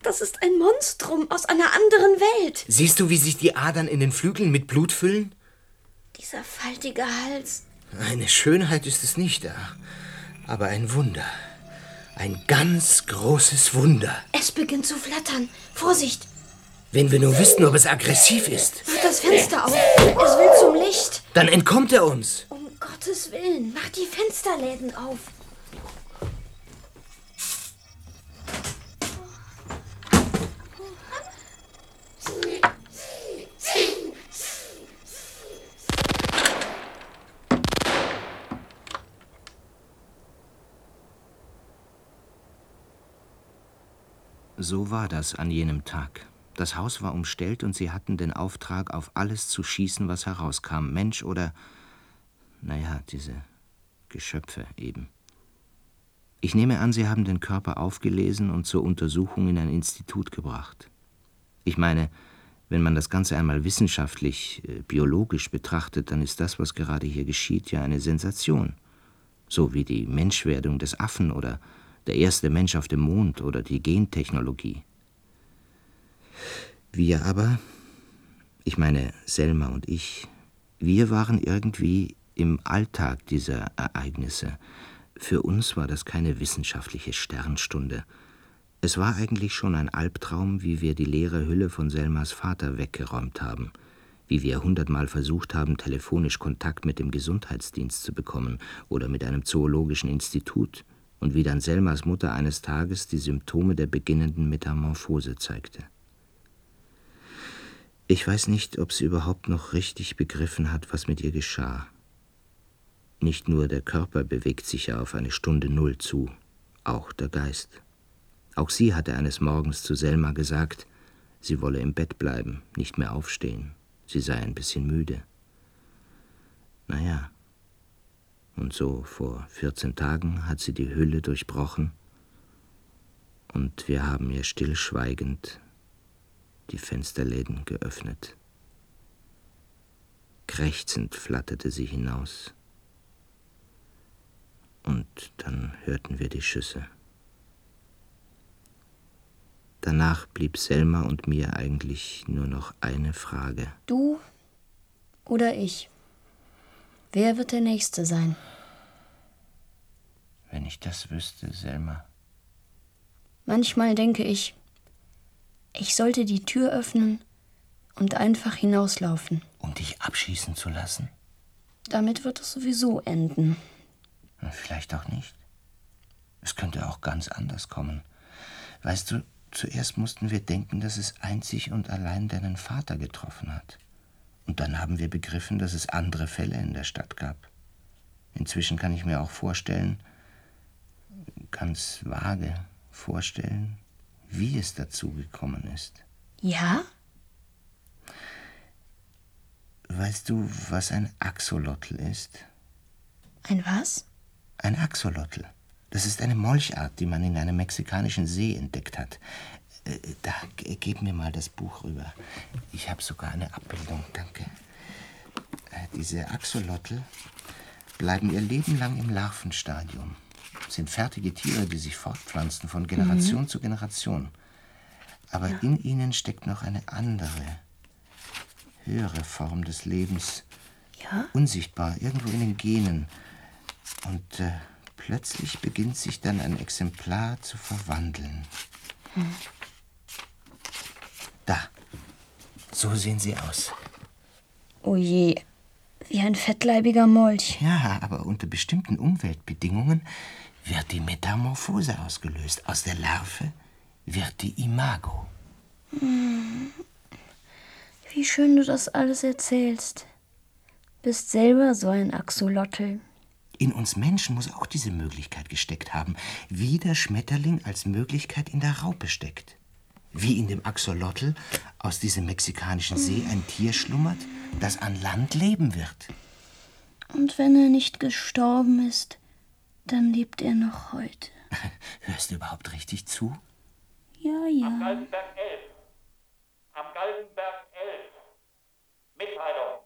Das ist ein Monstrum aus einer anderen Welt. Siehst du, wie sich die Adern in den Flügeln mit Blut füllen? Dieser faltige Hals. Eine Schönheit ist es nicht, aber ein Wunder. Ein ganz großes Wunder. Es beginnt zu flattern. Vorsicht. Wenn wir nur wüssten, ob es aggressiv ist. Mach das Fenster auf. Es will zum Licht. Dann entkommt er uns. Um Gottes Willen, mach die Fensterläden auf. So war das an jenem Tag. Das Haus war umstellt und sie hatten den Auftrag, auf alles zu schießen, was herauskam, Mensch oder, naja, diese Geschöpfe eben. Ich nehme an, Sie haben den Körper aufgelesen und zur Untersuchung in ein Institut gebracht. Ich meine, wenn man das Ganze einmal wissenschaftlich, äh, biologisch betrachtet, dann ist das, was gerade hier geschieht, ja eine Sensation. So wie die Menschwerdung des Affen oder der erste Mensch auf dem Mond oder die Gentechnologie. Wir aber, ich meine Selma und ich, wir waren irgendwie im Alltag dieser Ereignisse. Für uns war das keine wissenschaftliche Sternstunde. Es war eigentlich schon ein Albtraum, wie wir die leere Hülle von Selmas Vater weggeräumt haben, wie wir hundertmal versucht haben, telefonisch Kontakt mit dem Gesundheitsdienst zu bekommen oder mit einem zoologischen Institut, und wie dann Selmas Mutter eines Tages die Symptome der beginnenden Metamorphose zeigte. Ich weiß nicht, ob sie überhaupt noch richtig begriffen hat, was mit ihr geschah. Nicht nur der Körper bewegt sich ja auf eine Stunde Null zu, auch der Geist. Auch sie hatte eines Morgens zu Selma gesagt, sie wolle im Bett bleiben, nicht mehr aufstehen, sie sei ein bisschen müde. Naja, und so vor 14 Tagen hat sie die Hülle durchbrochen und wir haben ihr stillschweigend die Fensterläden geöffnet. Krächzend flatterte sie hinaus. Und dann hörten wir die Schüsse. Danach blieb Selma und mir eigentlich nur noch eine Frage. Du oder ich? Wer wird der Nächste sein? Wenn ich das wüsste, Selma. Manchmal denke ich, ich sollte die Tür öffnen und einfach hinauslaufen. Um dich abschießen zu lassen? Damit wird es sowieso enden. Vielleicht auch nicht. Es könnte auch ganz anders kommen. Weißt du, zuerst mussten wir denken, dass es einzig und allein deinen Vater getroffen hat. Und dann haben wir begriffen, dass es andere Fälle in der Stadt gab. Inzwischen kann ich mir auch vorstellen, ganz vage vorstellen, wie es dazu gekommen ist. Ja? Weißt du, was ein Axolotl ist? Ein was? Ein Axolotl. Das ist eine Molchart, die man in einem mexikanischen See entdeckt hat. Äh, da, gib mir mal das Buch rüber. Ich habe sogar eine Abbildung, danke. Äh, diese Axolotl bleiben ihr Leben lang im Larvenstadium. Sind fertige Tiere, die sich fortpflanzen von Generation mhm. zu Generation. Aber ja. in ihnen steckt noch eine andere, höhere Form des Lebens. Ja? Unsichtbar, irgendwo in den Genen. Und äh, plötzlich beginnt sich dann ein Exemplar zu verwandeln. Hm. Da. So sehen sie aus. Oh je, wie ein fettleibiger Molch. Ja, aber unter bestimmten Umweltbedingungen wird die Metamorphose ausgelöst. Aus der Larve wird die Imago. Hm. Wie schön du das alles erzählst. Bist selber so ein Axolotl. In uns Menschen muss auch diese Möglichkeit gesteckt haben, wie der Schmetterling als Möglichkeit in der Raupe steckt. Wie in dem Axolotl aus diesem mexikanischen See ein Tier schlummert, das an Land leben wird. Und wenn er nicht gestorben ist, dann lebt er noch heute. Hörst du überhaupt richtig zu? Ja, ja. Am Galgenberg 11. Am Galgenberg 11. Mitteilung.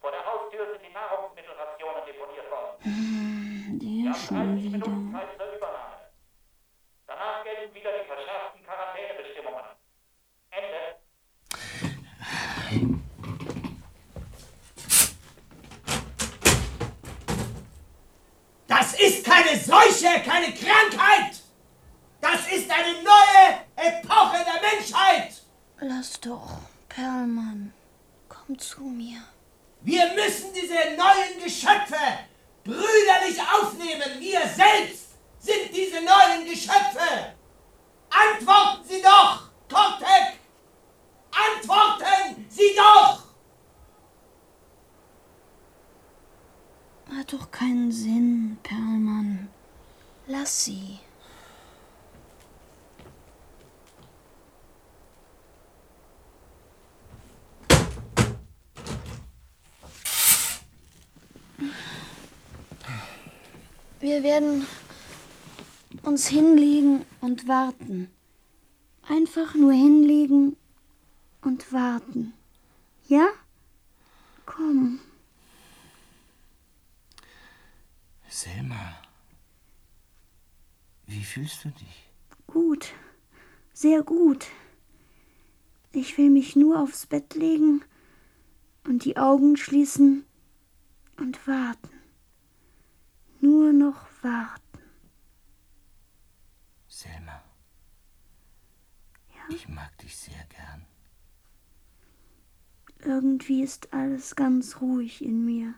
Vor der Haustür sind die Nahrungsmittelrationen deponiert worden. Hm, der schon wieder. Minuten Zeit zur Übernahme. Danach gelten wieder die verschärften Quarantänebestimmungen. Ende. Das ist keine Seuche, keine Krankheit! Das ist eine neue Epoche der Menschheit! Lass doch, Perlmann. Komm zu mir. Wir müssen diese neuen Geschöpfe brüderlich aufnehmen. Wir selbst sind diese neuen Geschöpfe. Antworten Sie doch, Kortek! Antworten Sie doch! Hat doch keinen Sinn, Perlmann. Lass sie. Wir werden uns hinlegen und warten. Einfach nur hinlegen und warten. Ja? Komm. Selma, wie fühlst du dich? Gut, sehr gut. Ich will mich nur aufs Bett legen und die Augen schließen und warten nur noch warten. Selma. Ja? Ich mag dich sehr gern. Irgendwie ist alles ganz ruhig in mir,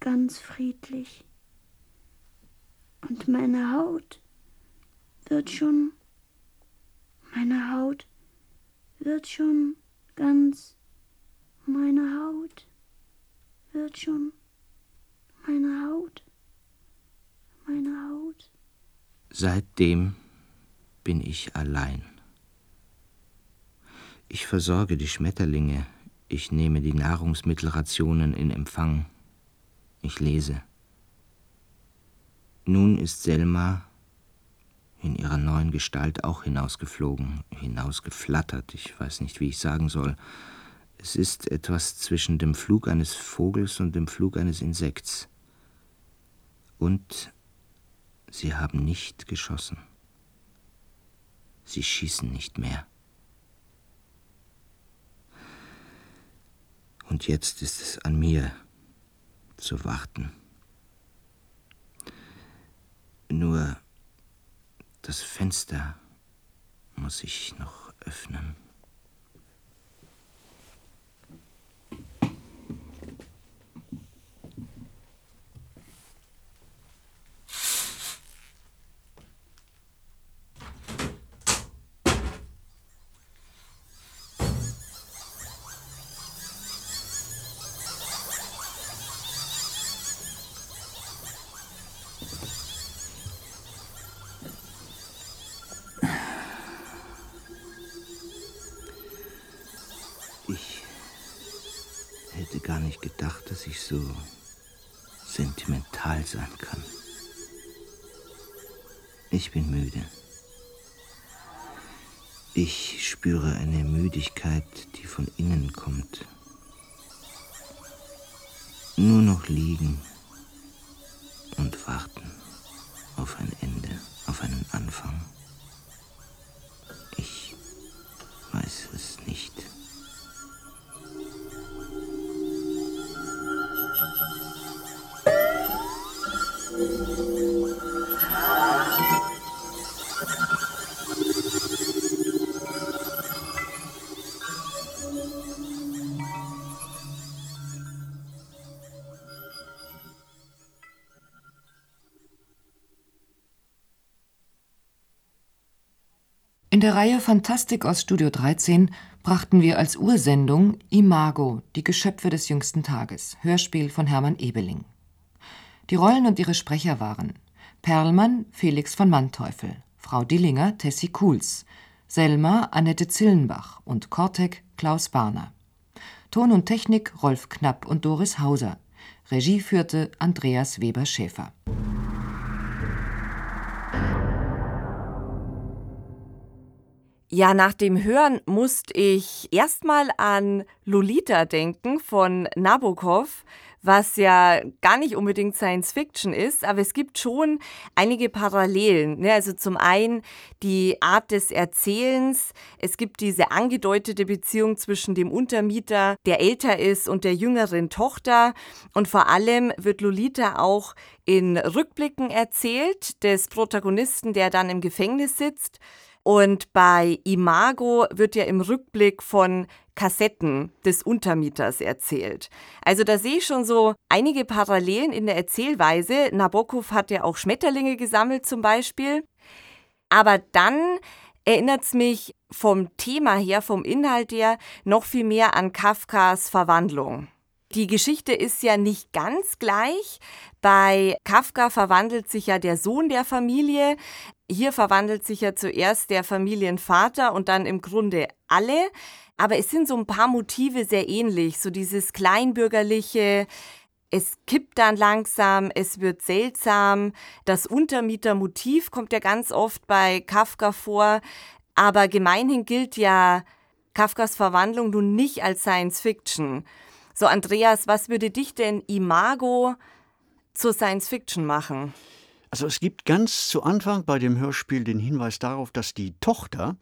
ganz friedlich. Und meine Haut wird schon, meine Haut wird schon ganz, meine Haut wird schon, meine Haut meine Haut. Seitdem bin ich allein. Ich versorge die Schmetterlinge, ich nehme die Nahrungsmittelrationen in Empfang, ich lese. Nun ist Selma in ihrer neuen Gestalt auch hinausgeflogen, hinausgeflattert, ich weiß nicht, wie ich sagen soll. Es ist etwas zwischen dem Flug eines Vogels und dem Flug eines Insekts. Und Sie haben nicht geschossen. Sie schießen nicht mehr. Und jetzt ist es an mir zu warten. Nur das Fenster muss ich noch öffnen. Ich so sentimental sein kann. Ich bin müde. Ich spüre eine Müdigkeit, die von innen kommt. Nur noch liegen und warten auf ein Ende, auf einen Anfang. Der Reihe Fantastik aus Studio 13 brachten wir als Ursendung Imago, die Geschöpfe des jüngsten Tages, Hörspiel von Hermann Ebeling. Die Rollen und ihre Sprecher waren Perlmann Felix von Manteuffel, Frau Dillinger Tessie Kuhls, Selma Annette Zillenbach und Kortek Klaus Barner. Ton und Technik Rolf Knapp und Doris Hauser. Regie führte Andreas Weber-Schäfer. Ja, nach dem Hören musste ich erstmal an Lolita denken von Nabokov, was ja gar nicht unbedingt Science Fiction ist, aber es gibt schon einige Parallelen. Ne? Also zum einen die Art des Erzählens. Es gibt diese angedeutete Beziehung zwischen dem Untermieter, der älter ist, und der jüngeren Tochter. Und vor allem wird Lolita auch in Rückblicken erzählt des Protagonisten, der dann im Gefängnis sitzt. Und bei Imago wird ja im Rückblick von Kassetten des Untermieters erzählt. Also da sehe ich schon so einige Parallelen in der Erzählweise. Nabokov hat ja auch Schmetterlinge gesammelt zum Beispiel. Aber dann erinnert es mich vom Thema her, vom Inhalt her, noch viel mehr an Kafkas Verwandlung. Die Geschichte ist ja nicht ganz gleich. Bei Kafka verwandelt sich ja der Sohn der Familie. Hier verwandelt sich ja zuerst der Familienvater und dann im Grunde alle. Aber es sind so ein paar Motive sehr ähnlich. So dieses kleinbürgerliche, es kippt dann langsam, es wird seltsam. Das Untermietermotiv kommt ja ganz oft bei Kafka vor. Aber gemeinhin gilt ja Kafkas Verwandlung nun nicht als Science Fiction. So, Andreas, was würde dich denn Imago zur Science Fiction machen? Also es gibt ganz zu Anfang bei dem Hörspiel den Hinweis darauf, dass die Tochter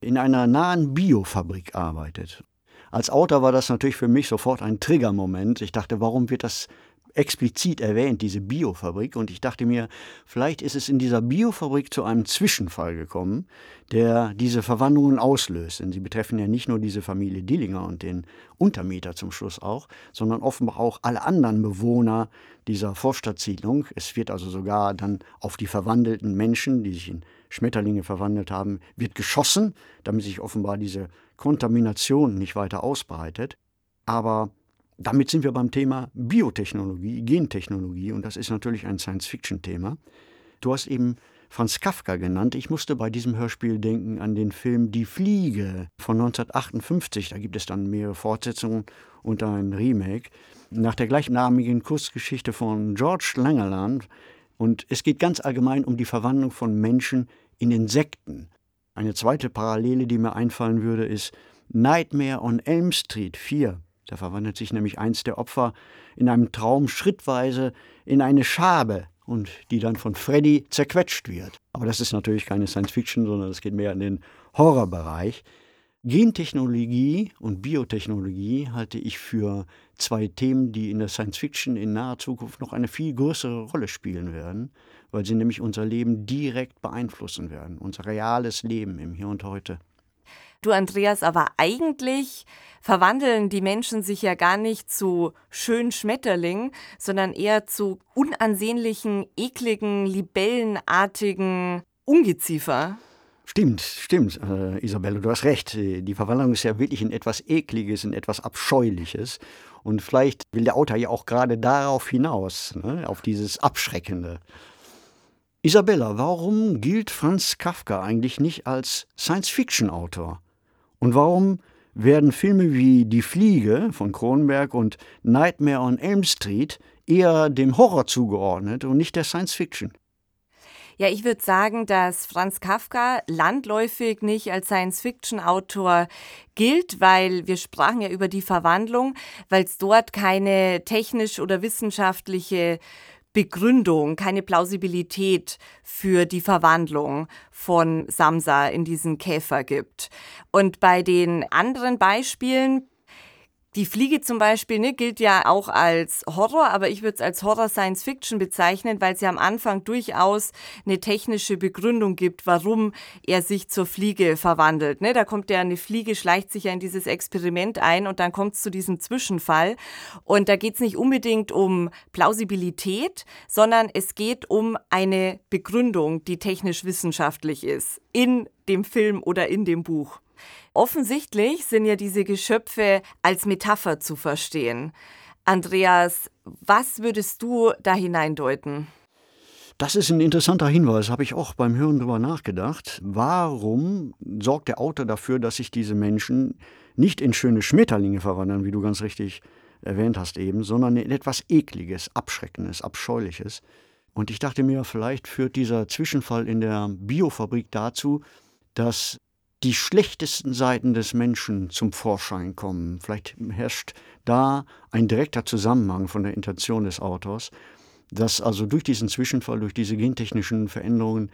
in einer nahen Biofabrik arbeitet. Als Autor war das natürlich für mich sofort ein Triggermoment. Ich dachte, warum wird das explizit erwähnt, diese Biofabrik. Und ich dachte mir, vielleicht ist es in dieser Biofabrik zu einem Zwischenfall gekommen, der diese Verwandlungen auslöst. Denn sie betreffen ja nicht nur diese Familie Dillinger und den Untermieter zum Schluss auch, sondern offenbar auch alle anderen Bewohner dieser Vorstadtsiedlung. Es wird also sogar dann auf die verwandelten Menschen, die sich in Schmetterlinge verwandelt haben, wird geschossen, damit sich offenbar diese Kontamination nicht weiter ausbreitet. Aber damit sind wir beim Thema Biotechnologie, Gentechnologie und das ist natürlich ein Science-Fiction-Thema. Du hast eben Franz Kafka genannt. Ich musste bei diesem Hörspiel denken an den Film Die Fliege von 1958. Da gibt es dann mehrere Fortsetzungen und ein Remake nach der gleichnamigen Kurzgeschichte von George Langerland. Und es geht ganz allgemein um die Verwandlung von Menschen in Insekten. Eine zweite Parallele, die mir einfallen würde, ist Nightmare on Elm Street 4 da verwandelt sich nämlich eins der Opfer in einem Traum schrittweise in eine Schabe und die dann von Freddy zerquetscht wird. Aber das ist natürlich keine Science Fiction, sondern es geht mehr in den Horrorbereich. Gentechnologie und Biotechnologie halte ich für zwei Themen, die in der Science Fiction in naher Zukunft noch eine viel größere Rolle spielen werden, weil sie nämlich unser Leben direkt beeinflussen werden, unser reales Leben im Hier und Heute. Du, Andreas, aber eigentlich verwandeln die Menschen sich ja gar nicht zu schönen Schmetterlingen, sondern eher zu unansehnlichen, ekligen, libellenartigen Ungeziefer. Stimmt, stimmt, äh, Isabelle, du hast recht. Die Verwandlung ist ja wirklich in etwas Ekliges, in etwas Abscheuliches. Und vielleicht will der Autor ja auch gerade darauf hinaus, ne, auf dieses Abschreckende. Isabella, warum gilt Franz Kafka eigentlich nicht als Science-Fiction-Autor? Und warum werden Filme wie Die Fliege von Kronberg und Nightmare on Elm Street eher dem Horror zugeordnet und nicht der Science-Fiction? Ja, ich würde sagen, dass Franz Kafka landläufig nicht als Science-Fiction-Autor gilt, weil wir sprachen ja über die Verwandlung, weil es dort keine technisch oder wissenschaftliche Begründung, keine Plausibilität für die Verwandlung von Samsa in diesen Käfer gibt. Und bei den anderen Beispielen die Fliege zum Beispiel ne, gilt ja auch als Horror, aber ich würde es als Horror Science Fiction bezeichnen, weil ja am Anfang durchaus eine technische Begründung gibt, warum er sich zur Fliege verwandelt. Ne? Da kommt ja eine Fliege, schleicht sich ja in dieses Experiment ein und dann kommt es zu diesem Zwischenfall. Und da geht es nicht unbedingt um Plausibilität, sondern es geht um eine Begründung, die technisch wissenschaftlich ist, in dem Film oder in dem Buch. Offensichtlich sind ja diese Geschöpfe als Metapher zu verstehen. Andreas, was würdest du da hineindeuten? Das ist ein interessanter Hinweis, habe ich auch beim Hören darüber nachgedacht. Warum sorgt der Autor dafür, dass sich diese Menschen nicht in schöne Schmetterlinge verwandeln, wie du ganz richtig erwähnt hast eben, sondern in etwas Ekliges, Abschreckendes, Abscheuliches? Und ich dachte mir, vielleicht führt dieser Zwischenfall in der Biofabrik dazu, dass die schlechtesten Seiten des Menschen zum Vorschein kommen. Vielleicht herrscht da ein direkter Zusammenhang von der Intention des Autors, dass also durch diesen Zwischenfall, durch diese gentechnischen Veränderungen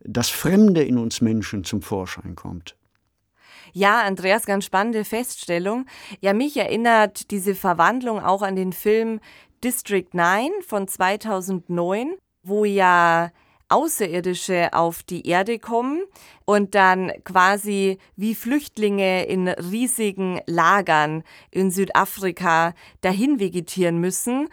das Fremde in uns Menschen zum Vorschein kommt. Ja, Andreas, ganz spannende Feststellung. Ja, mich erinnert diese Verwandlung auch an den Film District 9 von 2009, wo ja Außerirdische auf die Erde kommen und dann quasi wie Flüchtlinge in riesigen Lagern in Südafrika dahin vegetieren müssen.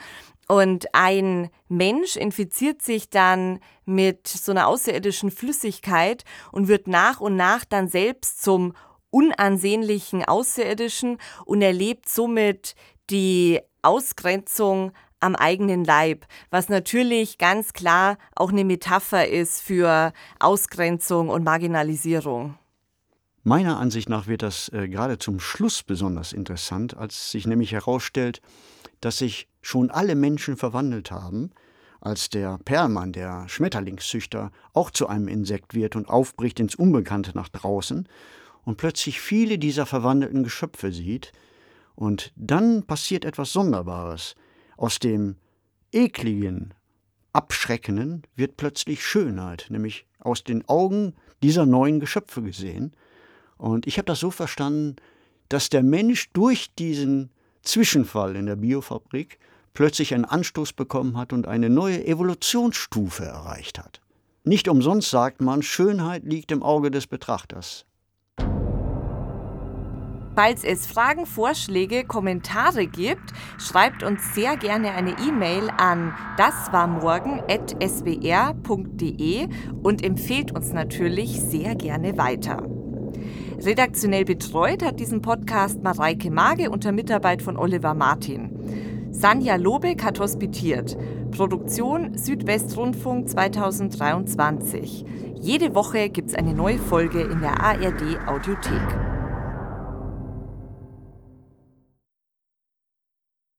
Und ein Mensch infiziert sich dann mit so einer außerirdischen Flüssigkeit und wird nach und nach dann selbst zum unansehnlichen Außerirdischen und erlebt somit die Ausgrenzung am eigenen Leib, was natürlich ganz klar auch eine Metapher ist für Ausgrenzung und Marginalisierung. Meiner Ansicht nach wird das äh, gerade zum Schluss besonders interessant, als sich nämlich herausstellt, dass sich schon alle Menschen verwandelt haben, als der Perlmann, der Schmetterlingszüchter, auch zu einem Insekt wird und aufbricht ins Unbekannte nach draußen und plötzlich viele dieser verwandelten Geschöpfe sieht, und dann passiert etwas Sonderbares – aus dem ekligen, abschreckenden wird plötzlich Schönheit, nämlich aus den Augen dieser neuen Geschöpfe gesehen. Und ich habe das so verstanden, dass der Mensch durch diesen Zwischenfall in der Biofabrik plötzlich einen Anstoß bekommen hat und eine neue Evolutionsstufe erreicht hat. Nicht umsonst sagt man, Schönheit liegt im Auge des Betrachters. Falls es Fragen, Vorschläge, Kommentare gibt, schreibt uns sehr gerne eine E-Mail an daswarmorgen.swr.de und empfehlt uns natürlich sehr gerne weiter. Redaktionell betreut hat diesen Podcast Mareike Mage unter Mitarbeit von Oliver Martin. Sanja Lobeck hat hospitiert. Produktion Südwestrundfunk 2023. Jede Woche gibt es eine neue Folge in der ARD Audiothek.